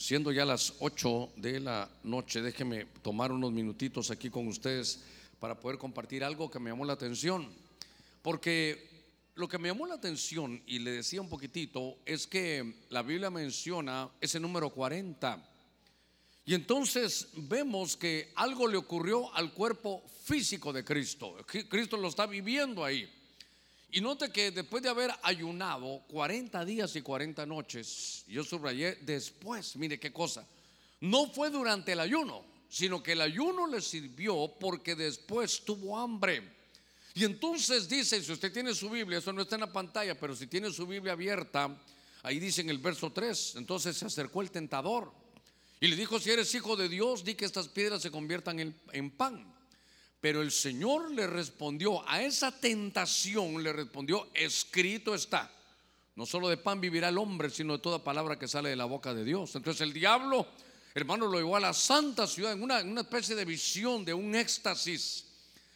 siendo ya las 8 de la noche, déjeme tomar unos minutitos aquí con ustedes para poder compartir algo que me llamó la atención. Porque lo que me llamó la atención, y le decía un poquitito, es que la Biblia menciona ese número 40. Y entonces vemos que algo le ocurrió al cuerpo físico de Cristo. Cristo lo está viviendo ahí. Y note que después de haber ayunado 40 días y 40 noches, yo subrayé después, mire qué cosa, no fue durante el ayuno, sino que el ayuno le sirvió porque después tuvo hambre. Y entonces dice, si usted tiene su Biblia, eso no está en la pantalla, pero si tiene su Biblia abierta, ahí dice en el verso 3, entonces se acercó el tentador y le dijo, si eres hijo de Dios, di que estas piedras se conviertan en, en pan. Pero el Señor le respondió a esa tentación, le respondió, escrito está. No solo de pan vivirá el hombre, sino de toda palabra que sale de la boca de Dios. Entonces el diablo, hermano, lo llevó a la santa ciudad en una, una especie de visión, de un éxtasis.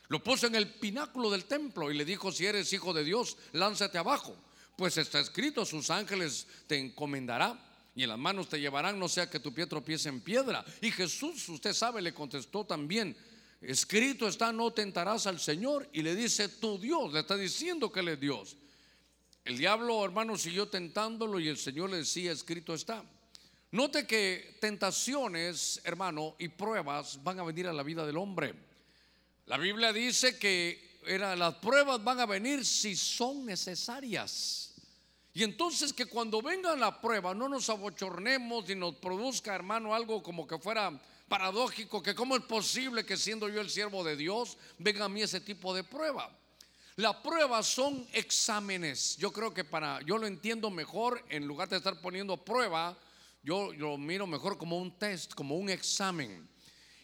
Lo puso en el pináculo del templo y le dijo, si eres hijo de Dios, lánzate abajo. Pues está escrito, sus ángeles te encomendará y en las manos te llevarán, no sea que tu pie tropiece en piedra. Y Jesús, usted sabe, le contestó también, Escrito está, no tentarás al Señor. Y le dice, tu Dios, le está diciendo que él es Dios. El diablo, hermano, siguió tentándolo y el Señor le decía, escrito está. Note que tentaciones, hermano, y pruebas van a venir a la vida del hombre. La Biblia dice que las pruebas van a venir si son necesarias. Y entonces que cuando venga la prueba no nos abochornemos y nos produzca, hermano, algo como que fuera paradójico que cómo es posible que siendo yo el siervo de Dios venga a mí ese tipo de prueba. La prueba son exámenes. Yo creo que para yo lo entiendo mejor en lugar de estar poniendo prueba, yo lo miro mejor como un test, como un examen.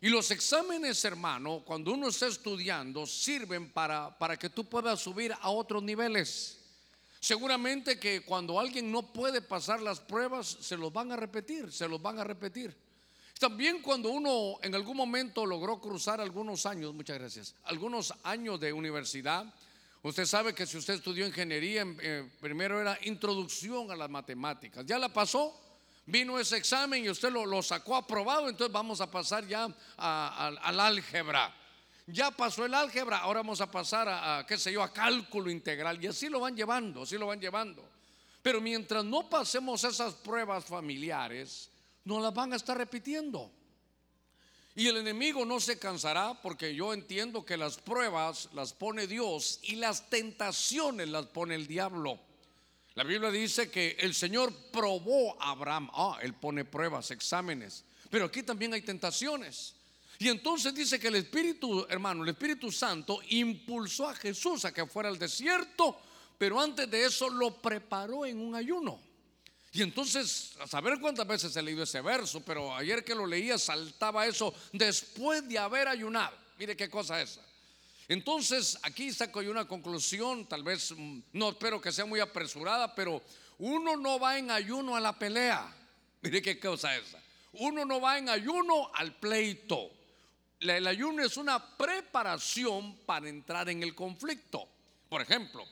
Y los exámenes, hermano, cuando uno está estudiando, sirven para, para que tú puedas subir a otros niveles. Seguramente que cuando alguien no puede pasar las pruebas, se los van a repetir, se los van a repetir. También cuando uno en algún momento logró cruzar algunos años, muchas gracias, algunos años de universidad, usted sabe que si usted estudió ingeniería, eh, primero era introducción a las matemáticas, ya la pasó, vino ese examen y usted lo, sacó aprobado, entonces vamos a pasar ya al álgebra. Ya pasó el álgebra, ahora vamos a pasar a, qué sé yo, a cálculo integral y así lo van llevando, así lo van llevando. Pero mientras no pasemos esas pruebas familiares, no las van a estar repitiendo. Y el enemigo no se cansará porque yo entiendo que las pruebas las pone Dios y las tentaciones las pone el diablo. La Biblia dice que el Señor probó a Abraham. Ah, él pone pruebas, exámenes. Pero aquí también hay tentaciones. Y entonces dice que el Espíritu, hermano, el Espíritu Santo impulsó a Jesús a que fuera al desierto, pero antes de eso lo preparó en un ayuno. Y entonces, a saber cuántas veces he leído ese verso, pero ayer que lo leía saltaba eso después de haber ayunado. Mire qué cosa esa. Entonces, aquí saco yo una conclusión, tal vez mm, no espero que sea muy apresurada, pero uno no va en ayuno a la pelea. Mire qué cosa esa. Uno no va en ayuno al pleito. El ayuno es una preparación para entrar en el conflicto. Por ejemplo,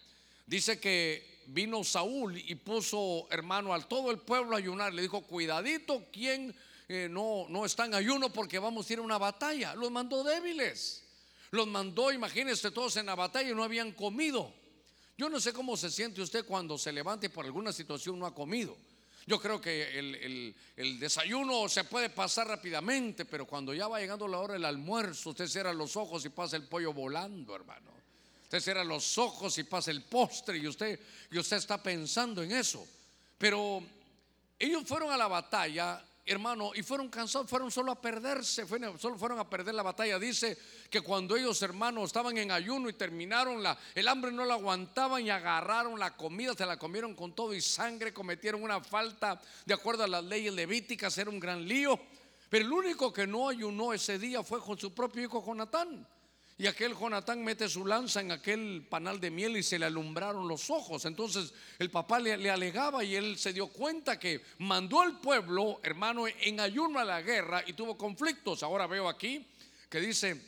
dice que vino Saúl y puso, hermano, al todo el pueblo a ayunar. Le dijo, cuidadito, ¿quién eh, no, no está en ayuno porque vamos a ir a una batalla? Los mandó débiles. Los mandó, imagínense, todos en la batalla y no habían comido. Yo no sé cómo se siente usted cuando se levante y por alguna situación no ha comido. Yo creo que el, el, desayuno se puede pasar rápidamente, pero cuando ya va llegando la hora del almuerzo, usted cierra los ojos y pasa el pollo volando, hermano. Usted cierra los ojos y pasa el postre y usted, y usted está pensando en eso. Pero ellos fueron a la batalla, hermano, y fueron cansados, fueron solo a perderse, solo fueron a perder la batalla. Dice que cuando ellos, hermanos, estaban en ayuno y terminaron la, el hambre no la aguantaban y agarraron la comida, se la comieron con todo y sangre, cometieron una falta de acuerdo a las leyes levíticas, era un gran lío. Pero el único que no ayunó ese día fue con su propio hijo Jonatán. Y aquel Jonatán mete su lanza en aquel panal de miel y se le alumbraron los ojos. Entonces el papá le, alegaba y él se dio cuenta que mandó al pueblo, hermano, en ayuno a la guerra y tuvo conflictos. Ahora veo aquí que dice,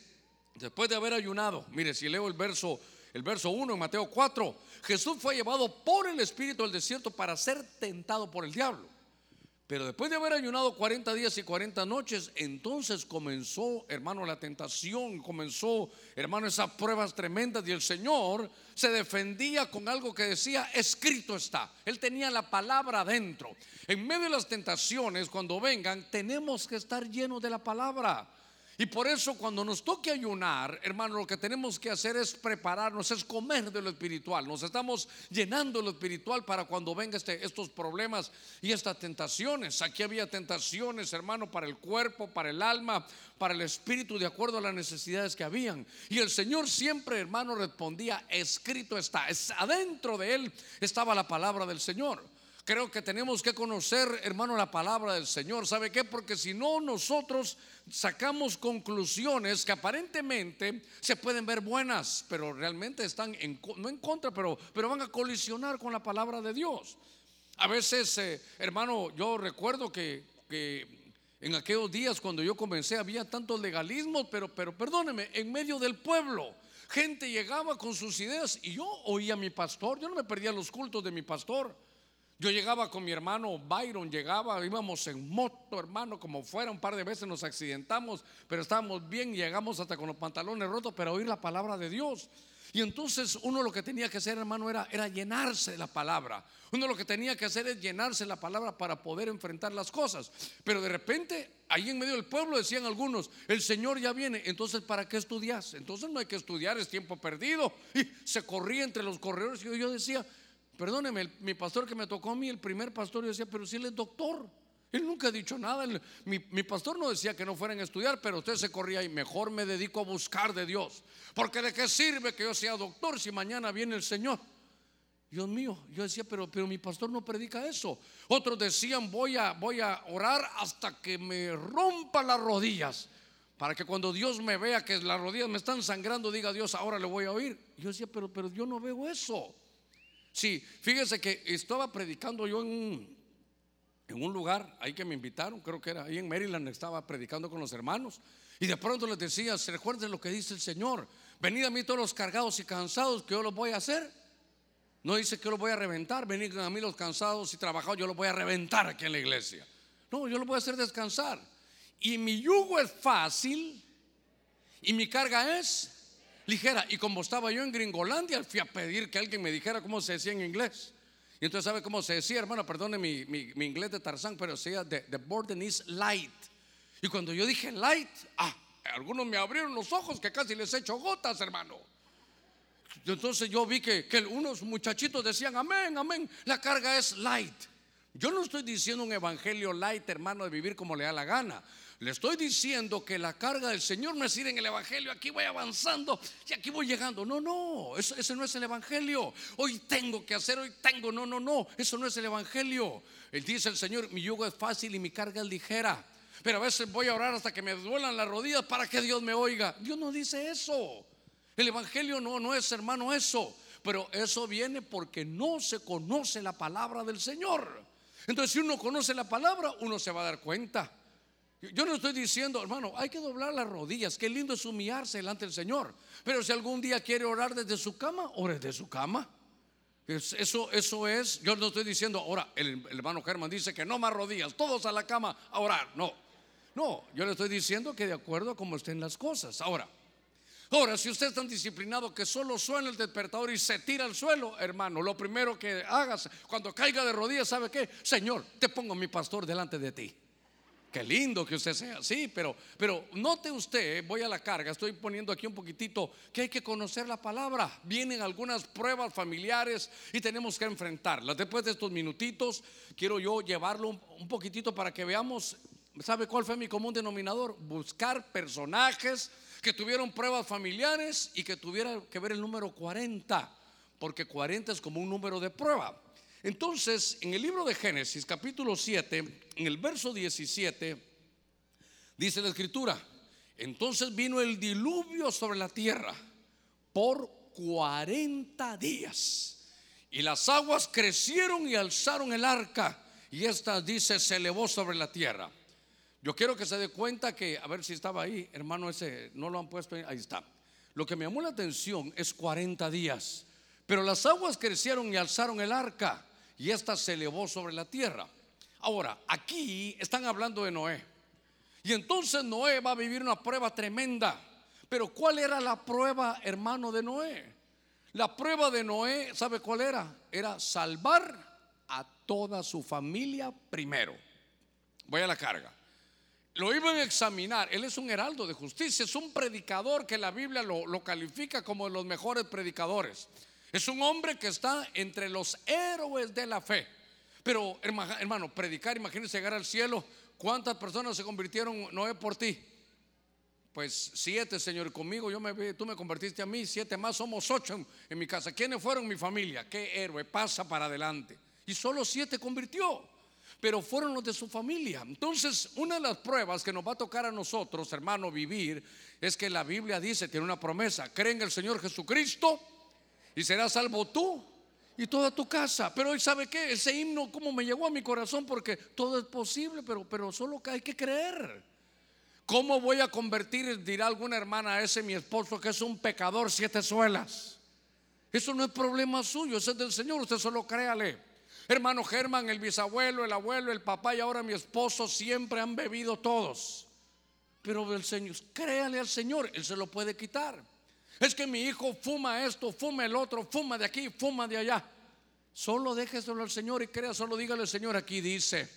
después de haber ayunado, mire, si leo el verso, el verso 1 en Mateo 4, Jesús fue llevado por el Espíritu al desierto para ser tentado por el diablo. Pero después de haber ayunado 40 días y 40 noches, entonces comenzó, hermano, la tentación, comenzó, hermano, esas pruebas tremendas y el Señor se defendía con algo que decía, escrito está. Él tenía la palabra adentro. En medio de las tentaciones, cuando vengan, tenemos que estar llenos de la palabra. Y por eso cuando nos toque ayunar, hermano, lo que tenemos que hacer es prepararnos, es comer de lo espiritual. Nos estamos llenando de lo espiritual para cuando vengan este, estos problemas y estas tentaciones. Aquí había tentaciones, hermano, para el cuerpo, para el alma, para el espíritu, de acuerdo a las necesidades que habían. Y el Señor siempre, hermano, respondía, escrito está. Es, adentro de él estaba la palabra del Señor. Creo que tenemos que conocer, hermano, la palabra del Señor. ¿Sabe qué? Porque si no, nosotros sacamos conclusiones que aparentemente se pueden ver buenas, pero realmente están en, no en contra, pero, pero van a colisionar con la palabra de Dios. A veces, eh, hermano, yo recuerdo que, en aquellos días cuando yo comencé había tantos legalismos, pero, pero perdóneme, en medio del pueblo gente llegaba con sus ideas y yo oía a mi pastor, yo no me perdía los cultos de mi pastor. Yo llegaba con mi hermano Byron, llegaba, íbamos en moto, hermano, como fuera, un par de veces nos accidentamos, pero estábamos bien, llegamos hasta con los pantalones rotos, pero oír la palabra de Dios. Y entonces uno lo que tenía que hacer, hermano, era, era llenarse de la palabra. Uno lo que tenía que hacer es llenarse de la palabra para poder enfrentar las cosas. Pero de repente, ahí en medio del pueblo decían algunos, el Señor ya viene, entonces ¿para qué estudias? Entonces no hay que estudiar, es tiempo perdido. Y se corría entre los corredores y yo decía, Perdóneme, mi pastor que me tocó a mí, el primer pastor, yo decía, pero si él es doctor. Él nunca ha dicho nada. Mi, mi, pastor no decía que no fueran a estudiar, pero usted se corría y mejor me dedico a buscar de Dios. Porque de qué sirve que yo sea doctor si mañana viene el Señor. Dios mío, yo decía, pero, pero mi pastor no predica eso. Otros decían, voy a, voy a orar hasta que me rompa las rodillas. Para que cuando Dios me vea que las rodillas me están sangrando, diga Dios, ahora le voy a oír. Yo decía, pero, pero yo no veo eso. Sí, fíjese que estaba predicando yo en un, lugar, ahí que me invitaron, creo que era ahí en Maryland, estaba predicando con los hermanos. Y de pronto les decía, recuerden lo que dice el Señor, venid a mí todos los cargados y cansados, que yo los voy a hacer. No dice que yo los voy a reventar, venid a mí los cansados y trabajados, yo los voy a reventar aquí en la iglesia. No, yo los voy a hacer descansar. Y mi yugo es fácil y mi carga es ligera. Y como estaba yo en Gringolandia, fui a pedir que alguien me dijera cómo se decía en inglés. Y entonces, ¿sabe cómo se decía, hermano? Perdone mi, mi, inglés de Tarzán, pero decía, the, burden is light. Y cuando yo dije light, ah, algunos me abrieron los ojos que casi les echo gotas, hermano. Entonces yo vi que, que unos muchachitos decían, amén, amén, la carga es light. Yo no estoy diciendo un evangelio light, hermano, de vivir como le da la gana. Le estoy diciendo que la carga del Señor no es ir en el Evangelio, aquí voy avanzando y aquí voy llegando. No, no, eso, ese no es el Evangelio. Hoy tengo que hacer, hoy tengo. No, no, no, eso no es el Evangelio. Él dice el Señor, mi yugo es fácil y mi carga es ligera. Pero a veces voy a orar hasta que me duelan las rodillas para que Dios me oiga. Dios no dice eso. El Evangelio no, no es hermano eso. Pero eso viene porque no se conoce la palabra del Señor. Entonces si uno conoce la palabra, uno se va a dar cuenta. Yo no estoy diciendo, hermano, hay que doblar las rodillas. Qué lindo es humillarse delante del Señor. Pero si algún día quiere orar desde su cama, ore desde su cama. Eso, eso es, yo no estoy diciendo, ahora el, hermano Germán dice que no más rodillas, todos a la cama a orar. No, no, yo le estoy diciendo que de acuerdo a cómo estén las cosas. Ahora, ahora, si usted es tan disciplinado que solo suena el despertador y se tira al suelo, hermano, lo primero que hagas cuando caiga de rodillas, ¿sabe qué? Señor, te pongo mi pastor delante de ti. Qué lindo que usted sea así, pero, pero note usted, voy a la carga, estoy poniendo aquí un poquitito que hay que conocer la palabra. Vienen algunas pruebas familiares y tenemos que enfrentarlas. Después de estos minutitos, quiero yo llevarlo un poquitito para que veamos, ¿sabe cuál fue mi común denominador? Buscar personajes que tuvieron pruebas familiares y que tuvieran que ver el número 40, porque 40 es como un número de prueba. Entonces, en el libro de Génesis, capítulo 7, en el verso 17, dice la escritura, entonces vino el diluvio sobre la tierra por 40 días. Y las aguas crecieron y alzaron el arca. Y esta dice, se elevó sobre la tierra. Yo quiero que se dé cuenta que, a ver si estaba ahí, hermano, ese no lo han puesto ahí, ahí está. Lo que me llamó la atención es 40 días. Pero las aguas crecieron y alzaron el arca y ésta se elevó sobre la tierra. Ahora, aquí están hablando de Noé. Y entonces Noé va a vivir una prueba tremenda. Pero ¿cuál era la prueba, hermano, de Noé? La prueba de Noé, ¿sabe cuál era? Era salvar a toda su familia primero. Voy a la carga. Lo iban a examinar. Él es un heraldo de justicia, es un predicador que la Biblia lo, lo califica como de los mejores predicadores. Es un hombre que está entre los héroes de la fe. Pero hermano, predicar, imagínense llegar al cielo. ¿Cuántas personas se convirtieron, Noé, por ti? Pues siete, Señor, conmigo yo me tú me convertiste a mí, siete más, somos ocho en, en, mi casa. ¿Quiénes fueron mi familia? ¿Qué héroe? Pasa para adelante. Y solo siete convirtió, pero fueron los de su familia. Entonces, una de las pruebas que nos va a tocar a nosotros, hermano, vivir, es que la Biblia dice, tiene una promesa, cree en el Señor Jesucristo y serás salvo tú y toda tu casa. Pero hoy sabe que ese himno como me llegó a mi corazón porque todo es posible, pero, pero solo hay que creer. ¿Cómo voy a convertir, dirá alguna hermana, a ese mi esposo que es un pecador siete suelas? Eso no es problema suyo, ese es del Señor, usted solo créale. Hermano Germán, el bisabuelo, el abuelo, el papá y ahora mi esposo siempre han bebido todos. Pero el Señor, créale al Señor, Él se lo puede quitar. Es que mi hijo fuma esto, fuma el otro, fuma de aquí, fuma de allá. Solo déjeselo al Señor y crea, solo dígale al Señor, aquí dice.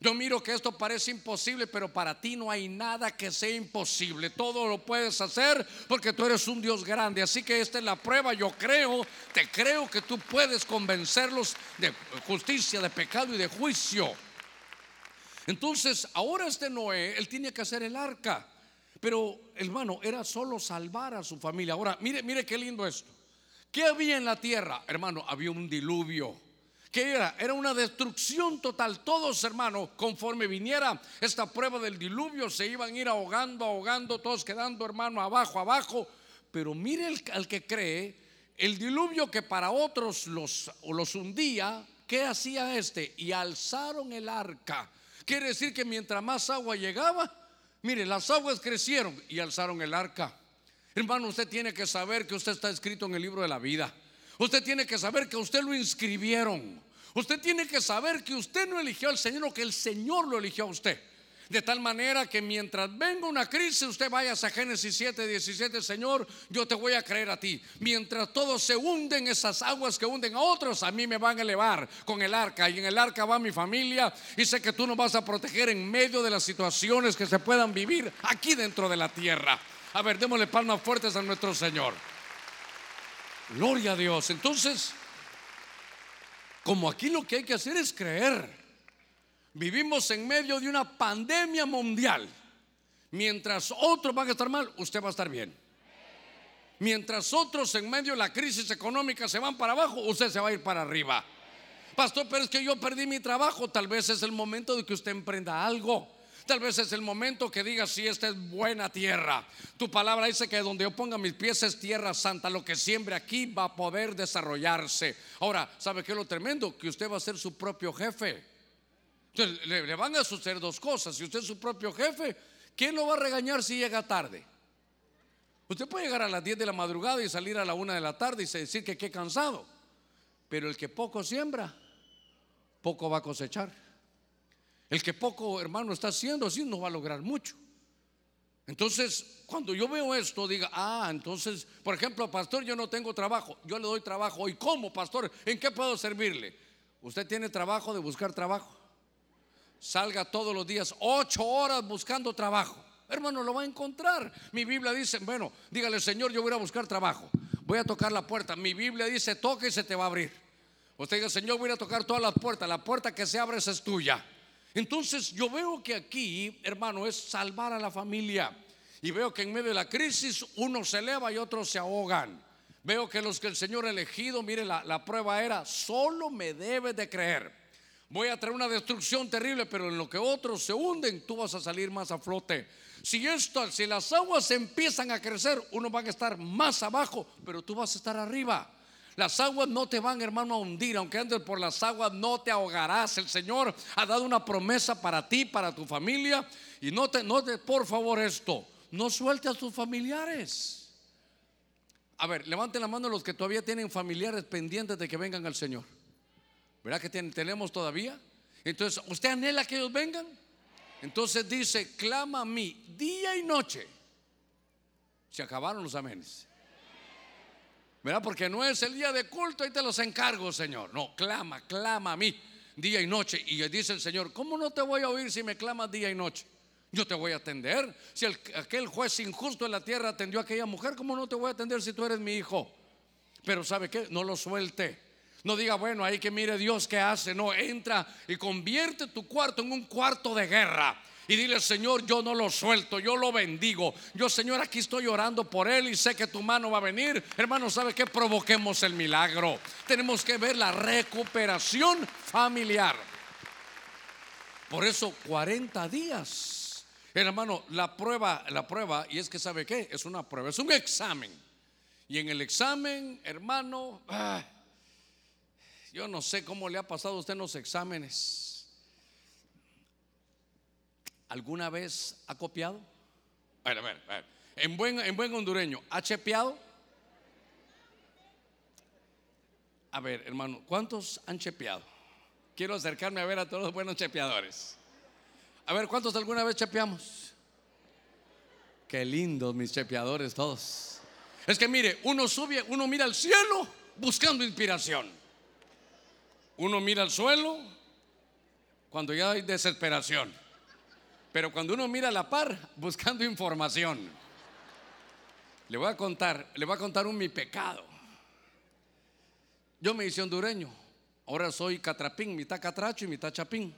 Yo miro que esto parece imposible, pero para ti no hay nada que sea imposible. Todo lo puedes hacer porque tú eres un Dios grande. Así que esta es la prueba. Yo creo, te creo que tú puedes convencerlos de justicia, de pecado y de juicio. Entonces, ahora este Noé, él tiene que hacer el arca. Pero, hermano, era solo salvar a su familia. Ahora, mire, mire qué lindo esto. ¿Qué había en la tierra? Hermano, había un diluvio. ¿Qué era? Era una destrucción total. Todos, hermano, conforme viniera esta prueba del diluvio, se iban a ir ahogando, ahogando, todos quedando, hermano, abajo, abajo. Pero mire al que cree, el diluvio que para otros los, los hundía, ¿qué hacía este? Y alzaron el arca. Quiere decir que mientras más agua llegaba, Mire, las aguas crecieron y alzaron el arca. Hermano, usted tiene que saber que usted está escrito en el libro de la vida. Usted tiene que saber que usted lo inscribieron. Usted tiene que saber que usted no eligió al Señor, o que el Señor lo eligió a usted. De tal manera que mientras venga una crisis, usted vaya a Génesis 7, 17, Señor, yo te voy a creer a ti. Mientras todos se hunden, esas aguas que hunden a otros, a mí me van a elevar con el arca. Y en el arca va mi familia. Y sé que tú nos vas a proteger en medio de las situaciones que se puedan vivir aquí dentro de la tierra. A ver, démosle palmas fuertes a nuestro Señor. Gloria a Dios. Entonces, como aquí lo que hay que hacer es creer. Vivimos en medio de una pandemia mundial. Mientras otros van a estar mal, usted va a estar bien. Mientras otros en medio de la crisis económica se van para abajo, usted se va a ir para arriba. Pastor, pero es que yo perdí mi trabajo. Tal vez es el momento de que usted emprenda algo. Tal vez es el momento que diga si esta es buena tierra. Tu palabra dice que donde yo ponga mis pies es tierra santa. Lo que siembre aquí va a poder desarrollarse. Ahora, ¿sabe qué es lo tremendo? Que usted va a ser su propio jefe. Entonces le, van a suceder dos cosas. Si usted es su propio jefe, ¿quién lo va a regañar si llega tarde? Usted puede llegar a las 10 de la madrugada y salir a la 1 de la tarde y decir que qué cansado. Pero el que poco siembra, poco va a cosechar. El que poco, hermano, está haciendo así no va a lograr mucho. Entonces, cuando yo veo esto, diga, ah, entonces, por ejemplo, pastor, yo no tengo trabajo, yo le doy trabajo. ¿Y cómo, pastor? ¿En qué puedo servirle? Usted tiene trabajo de buscar trabajo salga todos los días ocho horas buscando trabajo. Hermano, lo va a encontrar. Mi Biblia dice, bueno, dígale, Señor, yo voy a buscar trabajo. Voy a tocar la puerta. Mi Biblia dice, toque y se te va a abrir. Usted dice, Señor, voy a tocar todas las puertas. La puerta que se abre esa es tuya. Entonces yo veo que aquí, hermano, es salvar a la familia. Y veo que en medio de la crisis uno se eleva y otros se ahogan. Veo que los que el Señor ha elegido, mire, la, la prueba era, solo me debe de creer voy a traer una destrucción terrible, pero en lo que otros se hunden, tú vas a salir más a flote. Si esto, si las aguas empiezan a crecer, uno va a estar más abajo, pero tú vas a estar arriba. Las aguas no te van, hermano, a hundir. Aunque andes por las aguas, no te ahogarás. El Señor ha dado una promesa para ti, para tu familia. Y no te, no te, por favor, esto. No suelte a tus familiares. A ver, levanten la mano los que todavía tienen familiares pendientes de que vengan al Señor. ¿Verdad que tenemos todavía? Entonces, ¿usted anhela que ellos vengan? Entonces dice, clama a mí día y noche. Se acabaron los amenes. ¿Verdad? Porque no es el día de culto y te los encargo, Señor. No, clama, clama a mí día y noche. Y dice el Señor, ¿cómo no te voy a oír si me clamas día y noche? Yo te voy a atender. Si aquel juez injusto en la tierra atendió a aquella mujer, ¿cómo no te voy a atender si tú eres mi hijo? Pero ¿sabe qué? No lo suelte. No diga, bueno, ahí que mire Dios qué hace. No, entra y convierte tu cuarto en un cuarto de guerra. Y dile, Señor, yo no lo suelto, yo lo bendigo. Yo, Señor, aquí estoy orando por él y sé que tu mano va a venir. Hermano, ¿sabe qué? Provoquemos el milagro. Tenemos que ver la recuperación familiar. Por eso, 40 días. Hermano, la prueba, la prueba, y es que sabe qué, es una prueba, es un examen. Y en el examen, hermano, ah, yo no sé cómo le ha pasado a usted en los exámenes. ¿Alguna vez ha copiado? A ver, a ver, a ver. En buen, en buen hondureño, ¿ha chepeado? A ver, hermano, ¿cuántos han chepeado? Quiero acercarme a ver a todos los buenos chepeadores. A ver, ¿cuántos alguna vez chepeamos? Qué lindos mis chepeadores todos. Es que mire, uno sube, uno mira al cielo buscando inspiración. Uno mira al suelo cuando ya hay desesperación. Pero cuando uno mira a la par, buscando información. Le voy a contar, le voy a contar un mi pecado. Yo me hice hondureño. Ahora soy catrapín, mitad catracho y mitad chapín.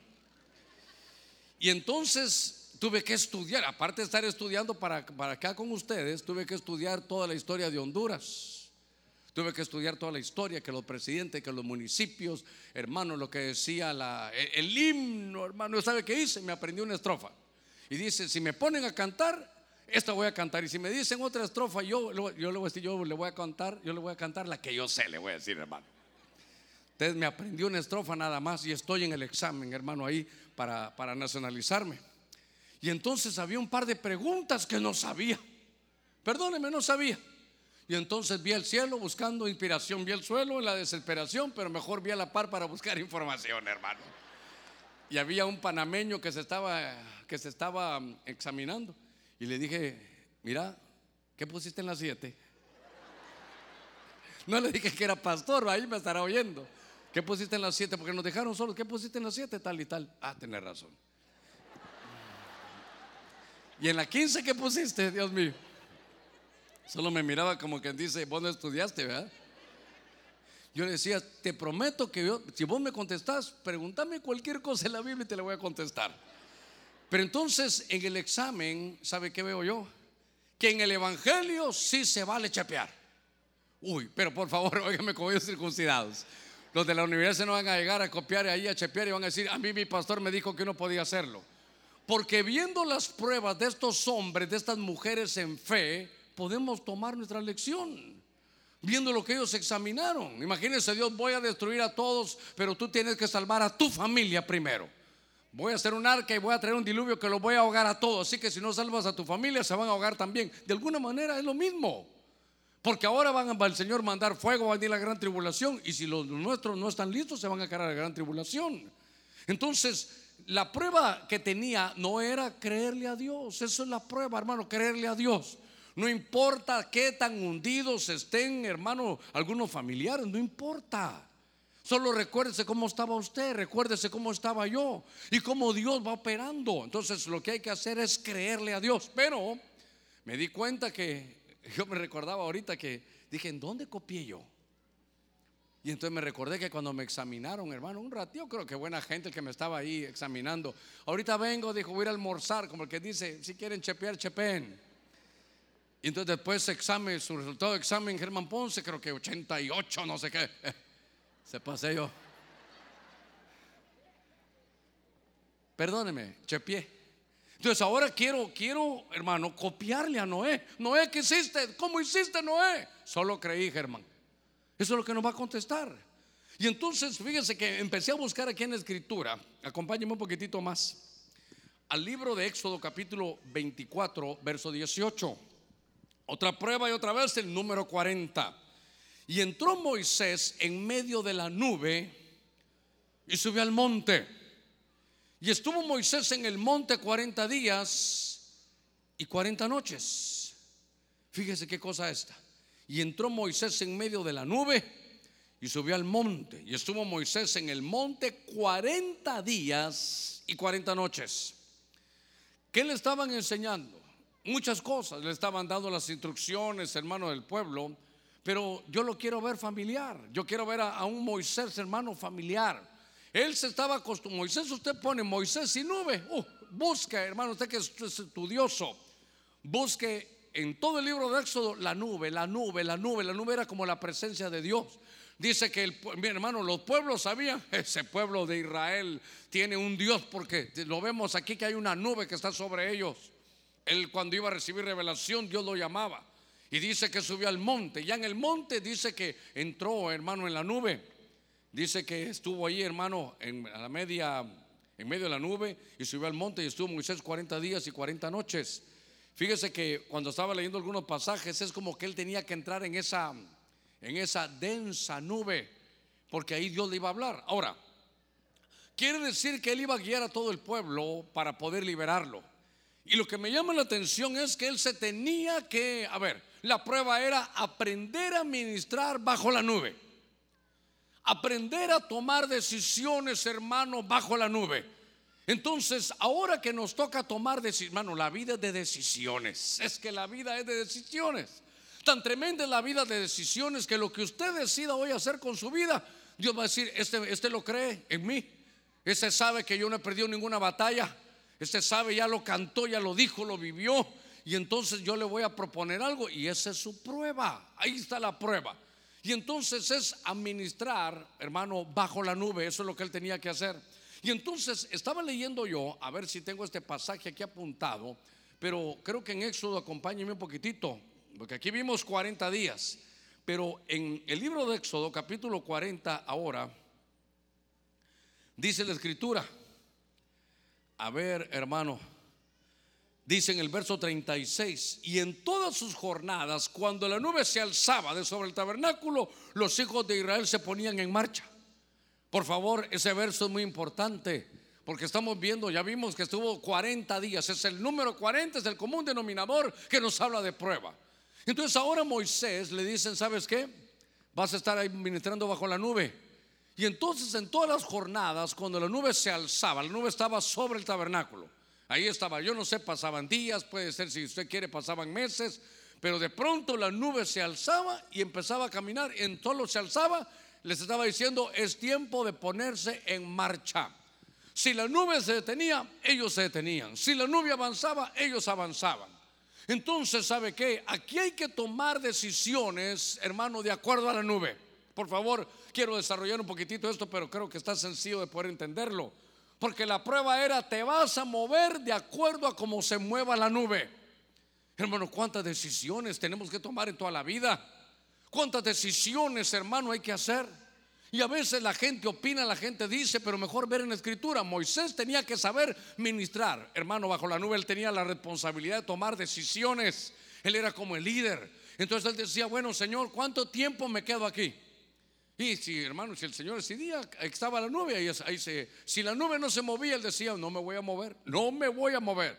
Y entonces tuve que estudiar, aparte de estar estudiando para, para acá con ustedes, tuve que estudiar toda la historia de Honduras. Tuve que estudiar toda la historia, que los presidentes, que los municipios, hermano, lo que decía el, himno, hermano, ¿sabe qué hice? Me aprendí una estrofa. Y dice, si me ponen a cantar, esta voy a cantar. Y si me dicen otra estrofa, yo, yo, le voy a decir, yo le voy a cantar, yo le voy a cantar la que yo sé, le voy a decir, hermano. Entonces me aprendí una estrofa nada más y estoy en el examen, hermano, ahí para, para nacionalizarme. Y entonces había un par de preguntas que no sabía. Perdóneme, no sabía. Y entonces vi el cielo buscando inspiración, vi el suelo en la desesperación, pero mejor vi a la par para buscar información, hermano. Y había un panameño que se estaba, que se estaba mm, examinando. Y le dije, mira, ¿qué pusiste en las siete? No le dije que era pastor, ahí me estará oyendo. ¿Qué pusiste en las siete? Porque nos dejaron solos. ¿Qué pusiste en las siete? Tal y tal. Ah, tenés razón. Y en la quince, ¿qué pusiste? Dios mío. Solo me miraba como quien dice, vos no estudiaste, ¿verdad? Yo le decía, te prometo que yo, si vos me contestás, pregúntame cualquier cosa en la Biblia y te la voy a contestar. Pero entonces en el examen, ¿sabe qué veo yo? Que en el Evangelio sí se vale chapear. Uy, pero por favor, óigame como ellos circuncidados. Los de la universidad no van a llegar a copiar ahí a chapear y van a decir, a mí mi pastor me dijo que no podía hacerlo. Porque viendo las pruebas de estos hombres, de estas mujeres en fe, podemos tomar nuestra lección. Viendo lo que ellos examinaron. Imagínense, Dios, voy a destruir a todos, pero tú tienes que salvar a tu familia primero. Voy a hacer un arca y voy a traer un diluvio que lo voy a ahogar a todos. Así que si no salvas a tu familia, se van a ahogar también. De alguna manera es lo mismo. Porque ahora van a, el Señor mandar fuego, va a venir la gran tribulación. Y si los nuestros no están listos, se van a caer a la gran tribulación. Entonces, la prueba que tenía no era creerle a Dios. Eso es la prueba, hermano, creerle a Dios. No importa qué tan hundidos estén, hermano, algunos familiares, no importa. Solo recuérdese cómo estaba usted, recuérdese cómo estaba yo y cómo Dios va operando. Entonces lo que hay que hacer es creerle a Dios. Pero me di cuenta que yo me recordaba ahorita que dije, ¿en dónde copié yo? Y entonces me recordé que cuando me examinaron, hermano, un ratito, creo que buena gente el que me estaba ahí examinando. Ahorita vengo, dijo, voy a ir a almorzar, como el que dice, si quieren chepear, chepen. Y entonces después examen, su resultado de examen, Germán Ponce, creo que 88, no sé qué. Se pasé yo. Perdóneme, chepié. Entonces ahora quiero, quiero, hermano, copiarle a Noé. Noé, ¿qué hiciste? ¿Cómo hiciste, Noé? Solo creí, Germán. Eso es lo que nos va a contestar. Y entonces, fíjense que empecé a buscar aquí en la escritura. Acompáñenme un poquitito más. Al libro de Éxodo capítulo 24, verso 18. Otra prueba y otra vez el número 40. Y entró Moisés en medio de la nube y subió al monte. Y estuvo Moisés en el monte 40 días y 40 noches. Fíjese qué cosa esta. Y entró Moisés en medio de la nube y subió al monte. Y estuvo Moisés en el monte 40 días y 40 noches. ¿Qué le estaban enseñando? Muchas cosas. Le estaban dando las instrucciones, hermano del pueblo. Pero yo lo quiero ver familiar. Yo quiero ver a, un Moisés, hermano, familiar. Él se estaba acostumbrado. Moisés, usted pone Moisés y nube. Uh, busque, hermano, usted que es estudioso. Busque en todo el libro de Éxodo la nube, la nube, la nube. La nube era como la presencia de Dios. Dice que, el, mi hermano, los pueblos sabían, ese pueblo de Israel tiene un Dios porque lo vemos aquí que hay una nube que está sobre ellos. Él cuando iba a recibir revelación, Dios lo llamaba. Y dice que subió al monte. Ya en el monte dice que entró, hermano, en la nube. Dice que estuvo ahí, hermano, en la media, en medio de la nube y subió al monte y estuvo Moisés 40 días y 40 noches. Fíjese que cuando estaba leyendo algunos pasajes es como que él tenía que entrar en esa en esa densa nube, porque ahí Dios le iba a hablar. Ahora, quiere decir que él iba a guiar a todo el pueblo para poder liberarlo. Y lo que me llama la atención es que él se tenía que, a ver, la prueba era aprender a ministrar bajo la nube. Aprender a tomar decisiones, hermano, bajo la nube. Entonces, ahora que nos toca tomar decisiones, hermano, la vida es de decisiones. Es que la vida es de decisiones. Tan tremenda es la vida de decisiones que lo que usted decida hoy hacer con su vida, Dios va a decir, este, este lo cree en mí. Este sabe que yo no he perdido ninguna batalla. Este sabe, ya lo cantó, ya lo dijo, lo vivió. Y entonces yo le voy a proponer algo y esa es su prueba. Ahí está la prueba. Y entonces es administrar, hermano, bajo la nube. Eso es lo que él tenía que hacer. Y entonces estaba leyendo yo, a ver si tengo este pasaje aquí apuntado, pero creo que en Éxodo, acompáñeme un poquitito, porque aquí vimos 40 días, pero en el libro de Éxodo, capítulo 40, ahora, dice la escritura, a ver hermano, dice en el verso 36, y en todas sus jornadas, cuando la nube se alzaba de sobre el tabernáculo, los hijos de Israel se ponían en marcha. Por favor, ese verso es muy importante. Porque estamos viendo, ya vimos que estuvo 40 días, es el número 40, es el común denominador que nos habla de prueba. Entonces ahora Moisés le dicen, ¿sabes qué? Vas a estar ahí ministrando bajo la nube. Y entonces en todas las jornadas, cuando la nube se alzaba, la nube estaba sobre el tabernáculo. Ahí estaba, yo no sé, pasaban días, puede ser si usted quiere, pasaban meses, pero de pronto la nube se alzaba y empezaba a caminar. En todo se alzaba, les estaba diciendo, es tiempo de ponerse en marcha. Si la nube se detenía, ellos se detenían. Si la nube avanzaba, ellos avanzaban. Entonces, ¿sabe qué? Aquí hay que tomar decisiones, hermano, de acuerdo a la nube. Por favor, quiero desarrollar un poquitito esto, pero creo que está sencillo de poder entenderlo. Porque la prueba era, te vas a mover de acuerdo a cómo se mueva la nube. Hermano, ¿cuántas decisiones tenemos que tomar en toda la vida? ¿Cuántas decisiones, hermano, hay que hacer? Y a veces la gente opina, la gente dice, pero mejor ver en la escritura. Moisés tenía que saber ministrar. Hermano, bajo la nube él tenía la responsabilidad de tomar decisiones. Él era como el líder. Entonces él decía, bueno, Señor, ¿cuánto tiempo me quedo aquí? Y si, hermano, si el Señor decidía, estaba la nube, ahí, se, si la nube no se movía, él decía, no me voy a mover, no me voy a mover.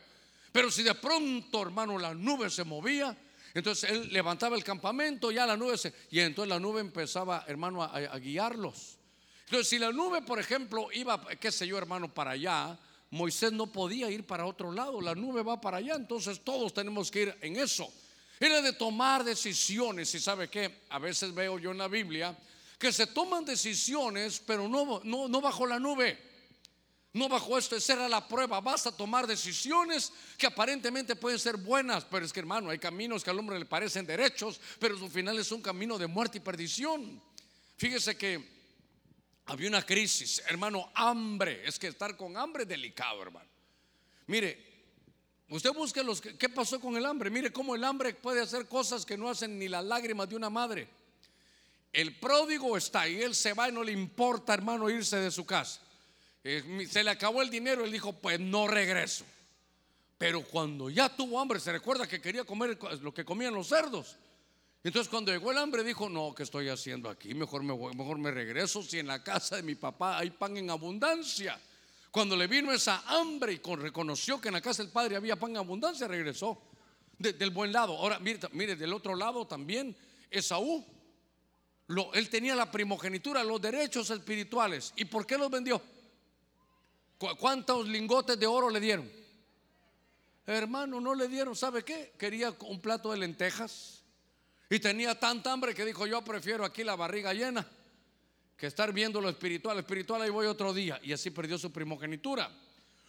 Pero si de pronto, hermano, la nube se movía, entonces él levantaba el campamento, ya la nube se, y entonces la nube empezaba, hermano, a, guiarlos. Entonces, si la nube, por ejemplo, iba, qué sé yo, hermano, para allá, Moisés no podía ir para otro lado, la nube va para allá, entonces todos tenemos que ir en eso. Era de tomar decisiones, y sabe que a veces veo yo en la Biblia que se toman decisiones, pero no, no, no bajo la nube. No bajo esto, esa era la prueba. Vas a tomar decisiones que aparentemente pueden ser buenas, pero es que hermano, hay caminos que al hombre le parecen derechos, pero su final es un camino de muerte y perdición. Fíjese que había una crisis, hermano, hambre. Es que estar con hambre es delicado, hermano. Mire, usted busque los qué pasó con el hambre. Mire cómo el hambre puede hacer cosas que no hacen ni las lágrimas de una madre. El pródigo está ahí, él se va y no le importa, hermano, irse de su casa. Eh, se le acabó el dinero, él dijo, pues no regreso. Pero cuando ya tuvo hambre, se recuerda que quería comer lo que comían los cerdos. Entonces cuando llegó el hambre dijo, no, ¿qué estoy haciendo aquí? Mejor me, mejor me regreso si en la casa de mi papá hay pan en abundancia. Cuando le vino esa hambre y reconoció que en la casa del Padre había pan en abundancia, regresó del buen lado. Ahora, mire, mire, del otro lado también, Esaú, él tenía la primogenitura, los derechos espirituales. ¿Y por qué los vendió? ¿Cuántos lingotes de oro le dieron? Hermano, no le dieron, ¿sabe qué? Quería un plato de lentejas y tenía tanta hambre que dijo, yo prefiero aquí la barriga llena que estar viendo lo espiritual. Espiritual ahí voy otro día. Y así perdió su primogenitura.